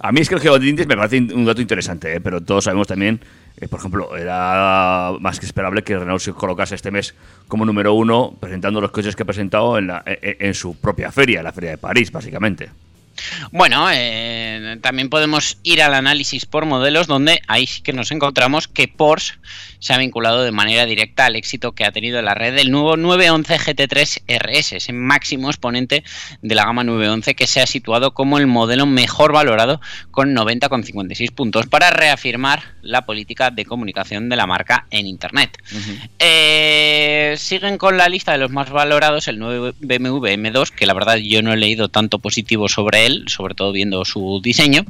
A mí es que el Geomindex me parece un dato interesante, ¿eh? pero todos sabemos también, eh, por ejemplo, era más que esperable que Renault se colocase este mes como número uno presentando los coches que ha presentado en, la- e- e- en su propia feria, la feria de París, básicamente. Bueno, eh, también podemos ir al análisis por modelos, donde ahí sí que nos encontramos que Porsche se ha vinculado de manera directa al éxito que ha tenido en la red del nuevo 911 GT3 RS, ese máximo exponente de la gama 911 que se ha situado como el modelo mejor valorado con 90,56 puntos para reafirmar la política de comunicación de la marca en Internet. Eh, siguen con la lista de los más valorados el nuevo BMW M2, que la verdad yo no he leído tanto positivo sobre él, sobre todo viendo su diseño.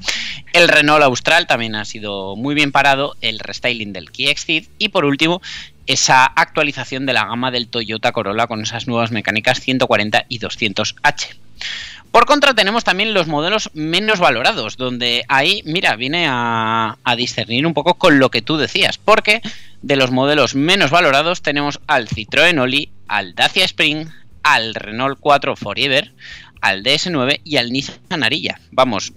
El Renault Austral también ha sido muy bien parado, el restyling del Kia Exceed y por último esa actualización de la gama del Toyota Corolla con esas nuevas mecánicas 140 y 200H. Por contra, tenemos también los modelos menos valorados, donde ahí, mira, viene a, a discernir un poco con lo que tú decías, porque de los modelos menos valorados tenemos al Citroën Oli, al Dacia Spring, al Renault 4 Forever, al DS9 y al Nissan Ariya. Vamos,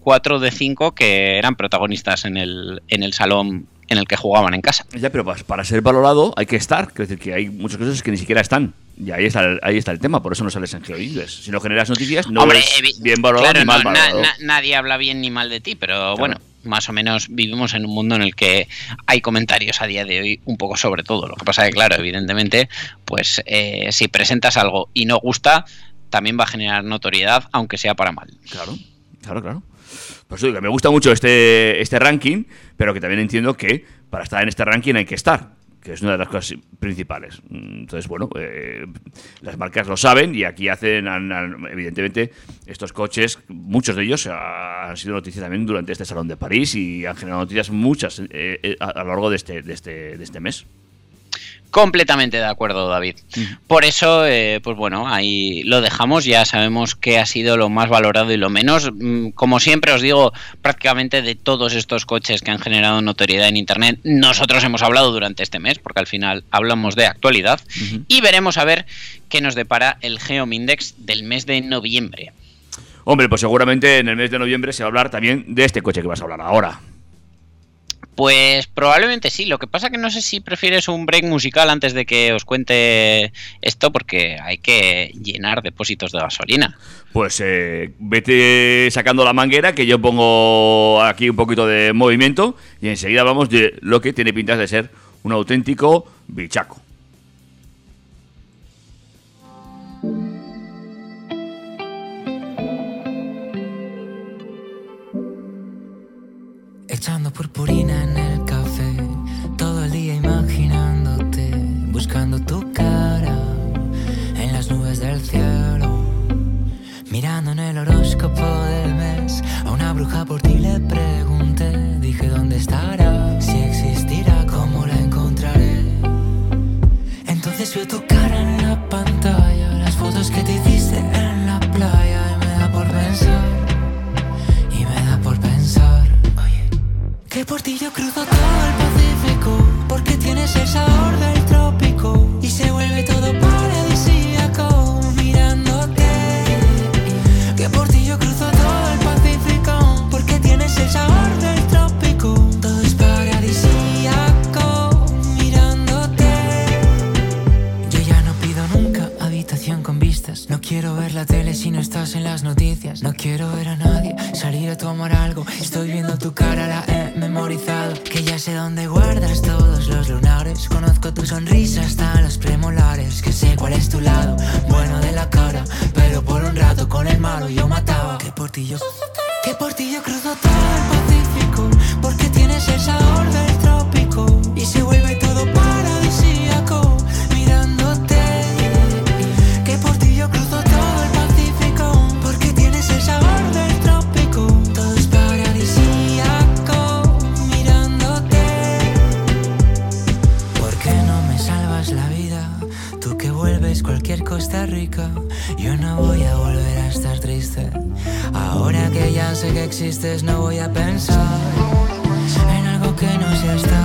4 de 5 que eran protagonistas en el, en el salón en el que jugaban en casa. Ya, pero para, ser valorado hay que estar. Quiero decir que hay muchas cosas que ni siquiera están. Y ahí está el, ahí está el tema, por eso no sales en Geoinglés. Si no generas noticias, no Hombre, eres bien valorado claro, ni mal no, valorado. na- nadie habla bien ni mal de ti, pero bueno, más o menos vivimos en un mundo en el que hay comentarios a día de hoy un poco sobre todo. Lo que pasa que, claro, evidentemente, pues eh, si presentas algo y no gusta, también va a generar notoriedad, aunque sea para mal. Claro, claro, claro. Pues digo que me gusta mucho este, este ranking, pero que también entiendo que para estar en este ranking hay que estar, que es una de las cosas principales. Entonces, bueno, eh, las marcas lo saben y aquí hacen, evidentemente, estos coches, muchos de ellos han sido noticias también durante este Salón de París y han generado noticias muchas eh, eh, a, a lo largo de este, de este, de este mes. Completamente de acuerdo, David. Por eso, eh, pues bueno, ahí lo dejamos. Ya sabemos qué ha sido lo más valorado y lo menos. Mm, Como siempre os digo, prácticamente de todos estos coches que han generado notoriedad en Internet, nosotros hemos hablado durante este mes, porque al final hablamos de actualidad. Y veremos a ver qué nos depara el Geomindex del mes de noviembre. Hombre, pues seguramente en el mes de noviembre se va a hablar también de este coche que vas a hablar ahora. Pues probablemente sí. Lo que pasa que no sé si prefieres un break musical antes de que os cuente esto, porque hay que llenar depósitos de gasolina. Pues eh, vete sacando la manguera, que yo pongo aquí un poquito de movimiento y enseguida vamos de lo que tiene pintas de ser un auténtico bichaco. Echando purpurina en el café, todo el día imaginándote, buscando tu cara en las nubes del cielo. Mirando en el horóscopo del mes, a una bruja por ti le pregunté, dije dónde estará, si existirá, cómo la encontraré. Entonces veo tu cara en la pantalla, las fotos que te hiciste Que por ti yo cruzo todo el Pacífico Porque tienes el sabor del trópico Y se vuelve todo paradisíaco Mirándote. Que por ti yo cruzo todo el Pacífico Porque tienes el sabor del tele si no estás en las noticias. No quiero ver a nadie salir a tomar algo. Estoy viendo tu cara, la he memorizado. Que ya sé dónde guardas todos los lunares. Conozco tu sonrisa hasta los premolares. Que sé cuál es tu lado, bueno de la cara. Pero por un rato con el malo yo mataba. Que por ti yo, que por ti yo cruzo todo el Pacífico. Porque tienes el sabor existes, no voy a pensar en algo que no sea estar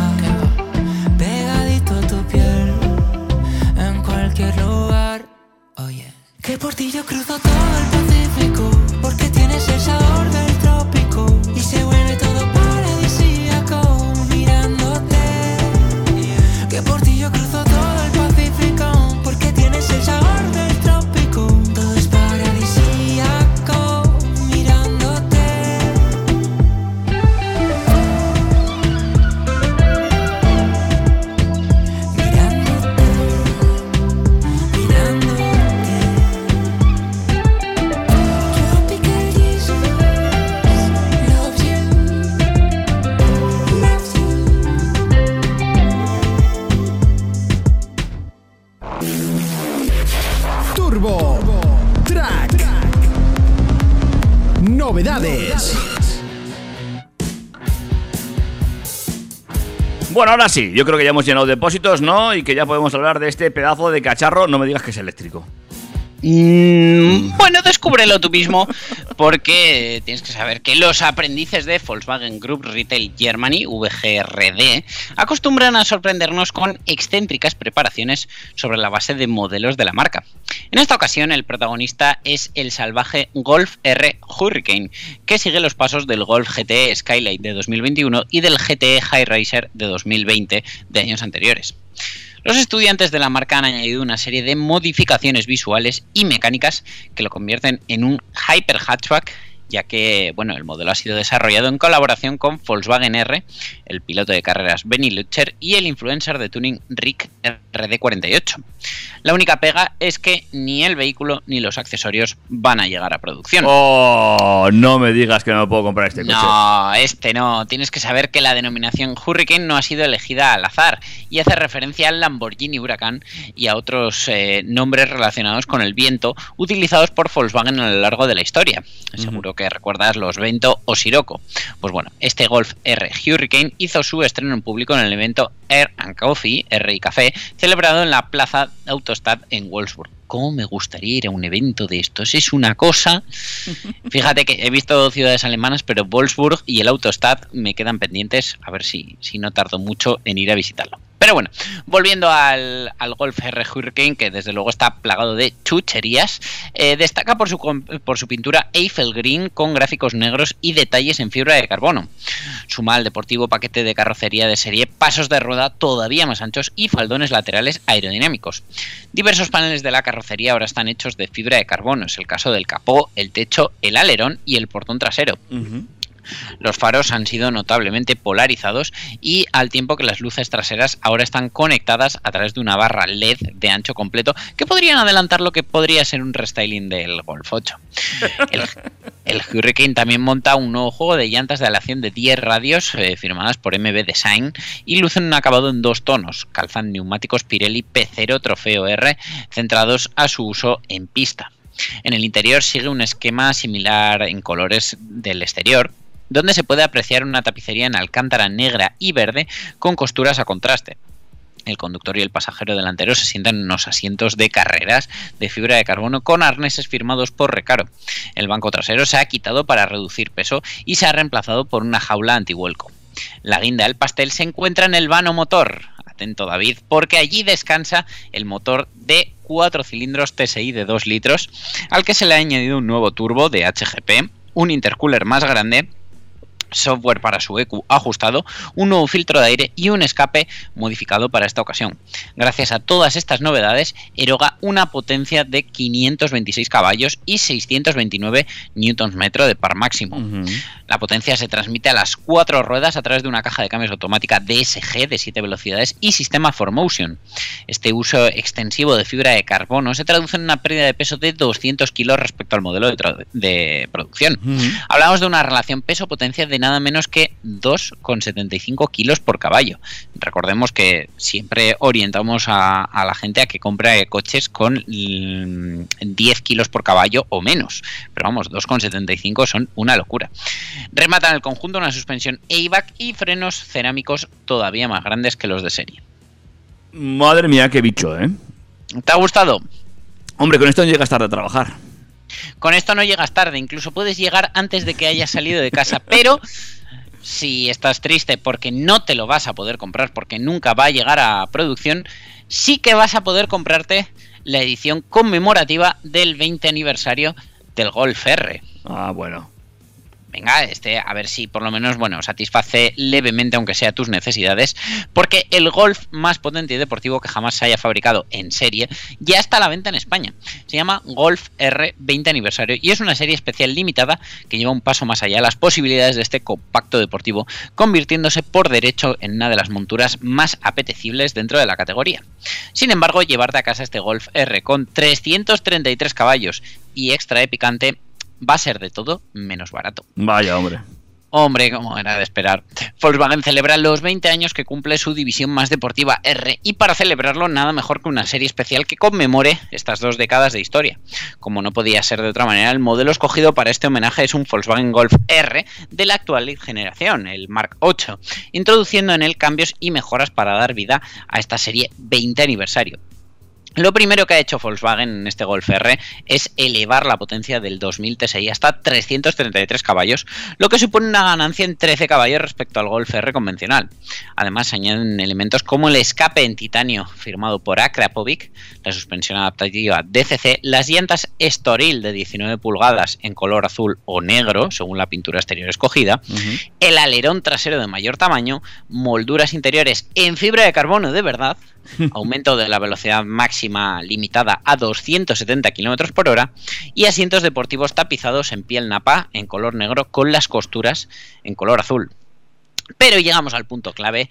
Bueno, ahora sí, yo creo que ya hemos llenado depósitos, ¿no? Y que ya podemos hablar de este pedazo de cacharro. No me digas que es eléctrico. Mm, bueno, descúbrelo tú mismo, porque tienes que saber que los aprendices de Volkswagen Group Retail Germany, VGRD, acostumbran a sorprendernos con excéntricas preparaciones sobre la base de modelos de la marca. En esta ocasión, el protagonista es el salvaje Golf R Hurricane, que sigue los pasos del Golf GTE Skyline de 2021 y del GTE High Racer de 2020 de años anteriores. Los estudiantes de la marca han añadido una serie de modificaciones visuales y mecánicas que lo convierten en un hyper hatchback, ya que bueno, el modelo ha sido desarrollado en colaboración con Volkswagen R, el piloto de carreras Benny Lutcher y el influencer de tuning Rick RD48. La única pega es que ni el vehículo ni los accesorios van a llegar a producción. Oh, no me digas que no puedo comprar este coche. No, este no. Tienes que saber que la denominación Hurricane no ha sido elegida al azar y hace referencia al Lamborghini Huracán y a otros eh, nombres relacionados con el viento utilizados por Volkswagen a lo largo de la historia. Seguro que recuerdas los Vento o Sirocco. Pues bueno, este Golf R Hurricane hizo su estreno en público en el evento Air and Coffee, R y Café, celebrado en la Plaza Autostad en Wolfsburg. ¿Cómo me gustaría ir a un evento de estos? Es una cosa. Fíjate que he visto ciudades alemanas, pero Wolfsburg y el Autostad me quedan pendientes. A ver si, si no tardo mucho en ir a visitarlo. Pero bueno, volviendo al, al Golf R Hurricane, que desde luego está plagado de chucherías, eh, destaca por su, por su pintura Eiffel Green con gráficos negros y detalles en fibra de carbono. Suma al deportivo paquete de carrocería de serie pasos de rueda todavía más anchos y faldones laterales aerodinámicos. Diversos paneles de la carrocería ahora están hechos de fibra de carbono, es el caso del capó, el techo, el alerón y el portón trasero. Los faros han sido notablemente polarizados y al tiempo que las luces traseras ahora están conectadas a través de una barra LED de ancho completo que podrían adelantar lo que podría ser un restyling del Golf 8. El, Hurricane también monta un nuevo juego de llantas de aleación de 10 radios eh, firmadas por MB Design y lucen un acabado en dos tonos. Calzan neumáticos Pirelli P0 Trofeo R centrados a su uso en pista. En el interior sigue un esquema similar en colores del exterior, donde se puede apreciar una tapicería en alcántara negra y verde con costuras a contraste. El conductor y el pasajero delantero se sientan en unos asientos de carreras de fibra de carbono con arneses firmados por Recaro. El banco trasero se ha quitado para reducir peso y se ha reemplazado por una jaula antivuelco. La guinda del pastel se encuentra en el vano motor. Atento David, porque allí descansa el motor de 4 cilindros TSI de 2 litros, al que se le ha añadido un nuevo turbo de HGP, un intercooler más grande, software para su EQ ajustado, un nuevo filtro de aire y un escape modificado para esta ocasión. Gracias a todas estas novedades, eroga una potencia de 526 caballos y 629 newtons metro de par máximo. La potencia se transmite a las cuatro ruedas a través de una caja de cambios automática DSG de 7 velocidades y sistema 4Motion. Este uso extensivo de fibra de carbono se traduce en una pérdida de peso de 200 kilos respecto al modelo de, producción. Hablamos de una relación peso-potencia de nada menos que 2,75 kilos por caballo. Recordemos que siempre orientamos a, a la gente a que compre coches con mm, 10 kilos por caballo o menos. Pero vamos, 2,75 son una locura. Rematan el conjunto una suspensión AVAC y frenos cerámicos todavía más grandes que los de serie. Madre mía, qué bicho, ¿eh? ¿Te ha gustado? Hombre, con esto no llegas tarde a trabajar. Con esto no llegas tarde, incluso puedes llegar antes de que hayas salido de casa, pero si estás triste porque no te lo vas a poder comprar, porque nunca va a llegar a producción, sí que vas a poder comprarte la edición conmemorativa del 20 aniversario del Golf R. Ah, bueno. Venga, este, a ver si por lo menos, bueno, satisface levemente, aunque sea tus necesidades, porque el Golf más potente y deportivo que jamás se haya fabricado en serie ya está a la venta en España. Se llama Golf R 20 aniversario y es una serie especial limitada que lleva un paso más allá de las posibilidades de este compacto deportivo, convirtiéndose por derecho en una de las monturas más apetecibles dentro de la categoría. Sin embargo, llevarte a casa este Golf R con 333 caballos y extra de picante va a ser de todo menos barato. Vaya, hombre. Hombre, como era de esperar. Volkswagen celebra los 20 años que cumple su división más deportiva R y para celebrarlo nada mejor que una serie especial que conmemore estas dos décadas de historia. Como no podía ser de otra manera, el modelo escogido para este homenaje es un Volkswagen Golf R de la actual generación, el Mark 8, introduciendo en él cambios y mejoras para dar vida a esta serie 20 aniversario. Lo primero que ha hecho Volkswagen en este Golf R es elevar la potencia del 2000 TSI hasta 333 caballos, lo que supone una ganancia en 13 caballos respecto al Golf R convencional. Además, se añaden elementos como el escape en titanio firmado por Akrapovic, la suspensión adaptativa DCC, las llantas Estoril de 19 pulgadas en color azul o negro, según la pintura exterior escogida, el alerón trasero de mayor tamaño, molduras interiores en fibra de carbono de verdad, aumento de la velocidad máxima limitada a 270 km por hora y asientos deportivos tapizados en piel napa en color negro con las costuras en color azul. Pero llegamos al punto clave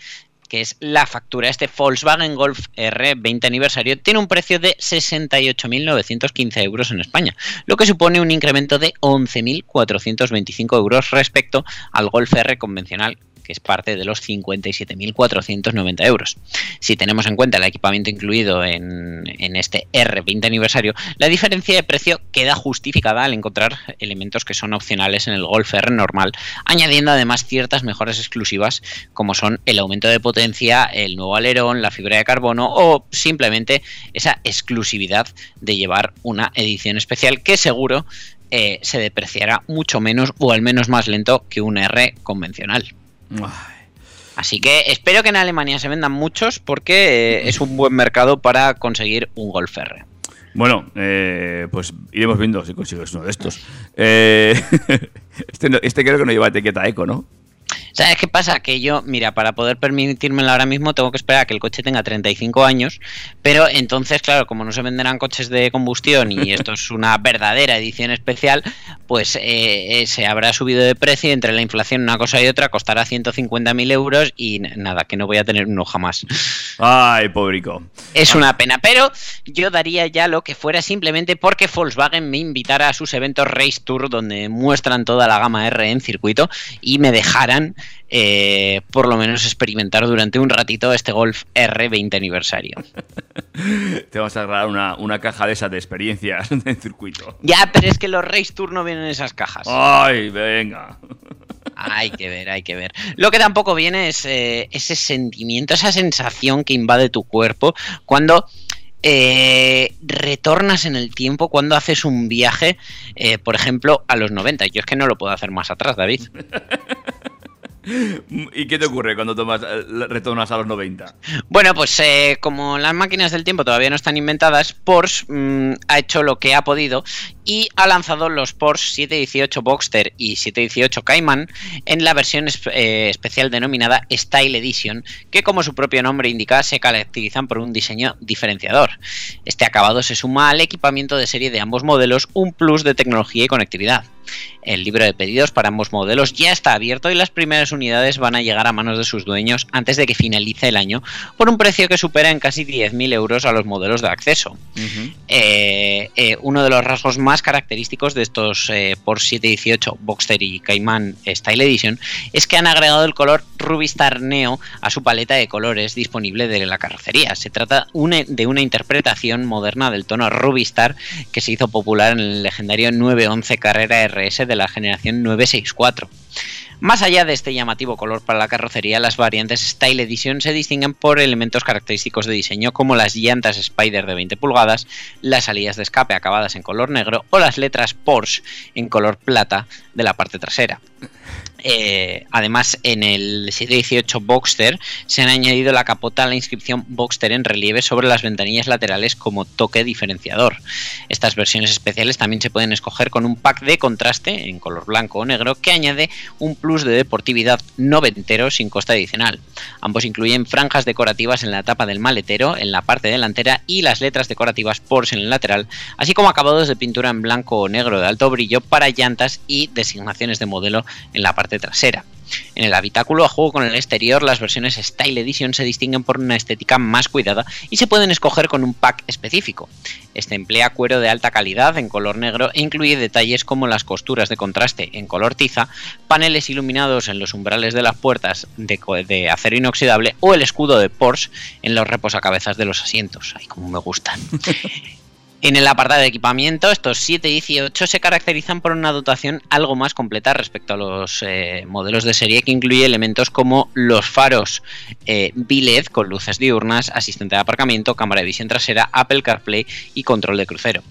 que es la factura. Este Volkswagen Golf R 20 aniversario tiene un precio de 68.915 euros en España, lo que supone un incremento de 11.425 euros respecto al Golf R convencional que es parte de los 57.490 euros. Si tenemos en cuenta el equipamiento incluido en, en, este R20 aniversario, la diferencia de precio queda justificada al encontrar elementos que son opcionales en el Golf R normal, añadiendo además ciertas mejoras exclusivas como son el aumento de potencia, el nuevo alerón, la fibra de carbono o simplemente esa exclusividad de llevar una edición especial que seguro eh, se depreciará mucho menos o al menos más lento que un R convencional. Así que espero que en Alemania se vendan muchos porque eh, es un buen mercado para conseguir un Golf R. Bueno, eh, pues iremos viendo si consigues uno de estos. Eh, este, no, este, creo que no lleva etiqueta eco, ¿no? ¿Sabes qué pasa? Que yo, mira, para poder permitírmelo ahora mismo tengo que esperar a que el coche tenga 35 años, pero entonces, claro, como no se venderán coches de combustión y esto es una verdadera edición especial, pues eh, eh, se habrá subido de precio y entre la inflación una cosa y otra costará 150.000 euros y nada, que no voy a tener uno jamás. Ay, pobrico. Es una pena, pero yo daría ya lo que fuera simplemente porque Volkswagen me invitara a sus eventos Race Tour donde muestran toda la gama R en circuito y me dejaran eh, por lo menos experimentar durante un ratito este Golf R 20 aniversario. Te vamos a agarrar una, una, caja de esas de experiencias en circuito. Ya, pero es que los Race Tour no vienen en esas cajas. Ay, venga. Hay que ver, hay que ver. Lo que tampoco viene es eh, ese sentimiento, esa sensación que invade tu cuerpo cuando eh, retornas en el tiempo, cuando haces un viaje, eh, por ejemplo, a los 90. Yo es que no lo puedo hacer más atrás, David. ¿Y qué te ocurre cuando tomas, eh, retornas a los 90? Bueno, pues eh, como las máquinas del tiempo todavía no están inventadas, Porsche mm, ha hecho lo que ha podido y ha lanzado los Porsche 718 Boxster y 718 Cayman en la versión eh, especial denominada Style Edition, que como su propio nombre indica se caracterizan por un diseño diferenciador. Este acabado se suma al equipamiento de serie de ambos modelos, un plus de tecnología y conectividad. El libro de pedidos para ambos modelos ya está abierto y las primeras unidades van a llegar a manos de sus dueños antes de que finalice el año por un precio que supera en casi 10.000 euros a los modelos de acceso. Eh, eh, uno de los rasgos más característicos de estos eh, Porsche 718 Boxster y Cayman Style Edition es que han agregado el color Rubistar Neo a su paleta de colores disponible de la carrocería. Se trata une- de una interpretación moderna del tono Rubistar que se hizo popular en el legendario 911 Carrera RS de la generación 964. Más allá de este llamativo color para la carrocería, las variantes Style Edition se distinguen por elementos característicos de diseño como las llantas Spider de 20 pulgadas, las salidas de escape acabadas en color negro o las letras Porsche en color plata de la parte trasera. Eh, además, en el 718 Boxster se han añadido la capota a la inscripción Boxster en relieve sobre las ventanillas laterales como toque diferenciador. Estas versiones especiales también se pueden escoger con un pack de contraste en color blanco o negro que añade un plus de deportividad noventero sin coste adicional. Ambos incluyen franjas decorativas en la tapa del maletero, en la parte delantera y las letras decorativas Porsche en el lateral, así como acabados de pintura en blanco o negro de alto brillo para llantas y designaciones de modelo en la parte trasera. En el habitáculo a juego con el exterior, las versiones Style Edition se distinguen por una estética más cuidada y se pueden escoger con un pack específico. Este emplea cuero de alta calidad en color negro e incluye detalles como las costuras de contraste en color tiza, paneles iluminados en los umbrales de las puertas de, de acero inoxidable o el escudo de Porsche en los reposacabezas de los asientos. Ay, como me gustan. En el apartado de equipamiento, estos 718 se caracterizan por una dotación algo más completa respecto a los eh, modelos de serie que incluye elementos como los faros eh, B-LED con luces diurnas, asistente de aparcamiento, cámara de visión trasera, Apple CarPlay y control de crucero.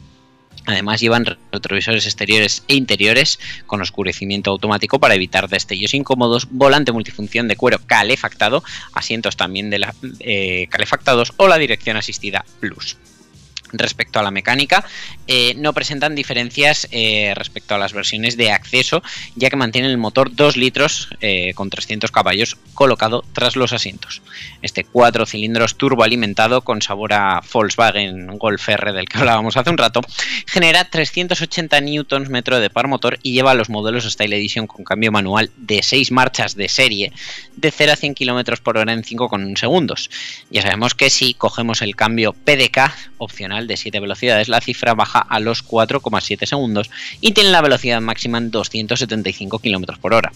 Además llevan retrovisores exteriores e interiores con oscurecimiento automático para evitar destellos incómodos, volante multifunción de cuero calefactado, asientos también de eh, calefactados o la dirección asistida Plus. Respecto a la mecánica, eh, no presentan diferencias eh, respecto a las versiones de acceso, ya que mantienen el motor 2 litros eh, con 300 caballos colocado tras los asientos. Este 4 cilindros turboalimentado con sabor a Volkswagen Golf R del que hablábamos hace un rato, genera 380 newtons metro de par motor y lleva los modelos Style Edition con cambio manual de 6 marchas de serie de 0 a 100 km por hora en 5,1 segundos. Ya sabemos que si cogemos el cambio PDK opcional de 7 velocidades, la cifra baja a los 4,7 segundos y tiene la velocidad máxima en 275 km por hora.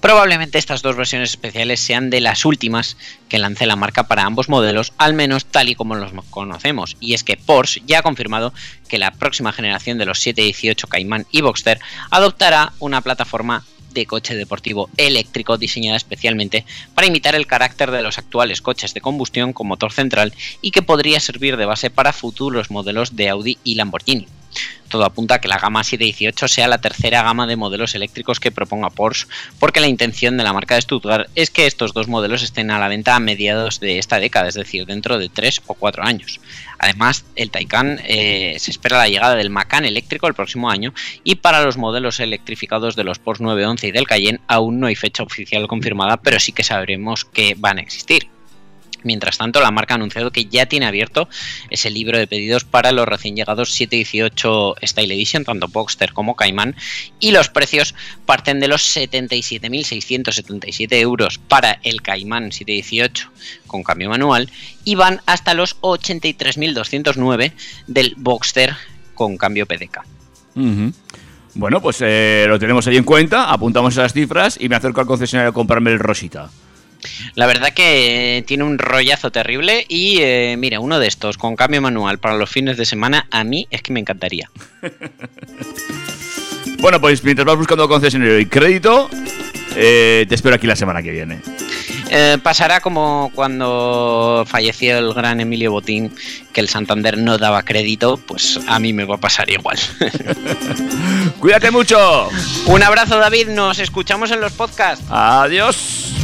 Probablemente estas dos versiones especiales sean de las últimas que lance la marca para ambos modelos, al menos tal y como los conocemos. Y es que Porsche ya ha confirmado que la próxima generación de los 718 Cayman y Boxster adoptará una plataforma de coche deportivo eléctrico diseñada especialmente para imitar el carácter de los actuales coches de combustión con motor central y que podría servir de base para futuros modelos de Audi y Lamborghini. Todo apunta a que la gama 718 sea la tercera gama de modelos eléctricos que proponga Porsche, porque la intención de la marca de Stuttgart es que estos dos modelos estén a la venta a mediados de esta década, es decir, dentro de 3 o 4 años. Además, el Taycan eh, se espera la llegada del Macan eléctrico el próximo año y para los modelos electrificados de los Porsche 911 y del Cayenne aún no hay fecha oficial confirmada, pero sí que sabremos que van a existir. Mientras tanto, la marca ha anunciado que ya tiene abierto ese libro de pedidos para los recién llegados 718 Style Edition, tanto Boxster como Cayman, y los precios parten de los 77.677 euros para el Cayman 718 con cambio manual y van hasta los 83.209 del Boxster con cambio PDK. Bueno, pues eh, lo tenemos ahí en cuenta, apuntamos esas cifras y me acerco al concesionario a comprarme el Rosita. La verdad que eh, tiene un rollazo terrible y eh, mira, uno de estos con cambio manual para los fines de semana a mí es que me encantaría. bueno, pues mientras vas buscando concesionario y crédito, eh, te espero aquí la semana que viene. Pasará como cuando falleció el gran Emilio Botín, que el Santander no daba crédito, pues a mí me va a pasar igual. Cuídate mucho. Un abrazo David, nos escuchamos en los podcasts. Adiós.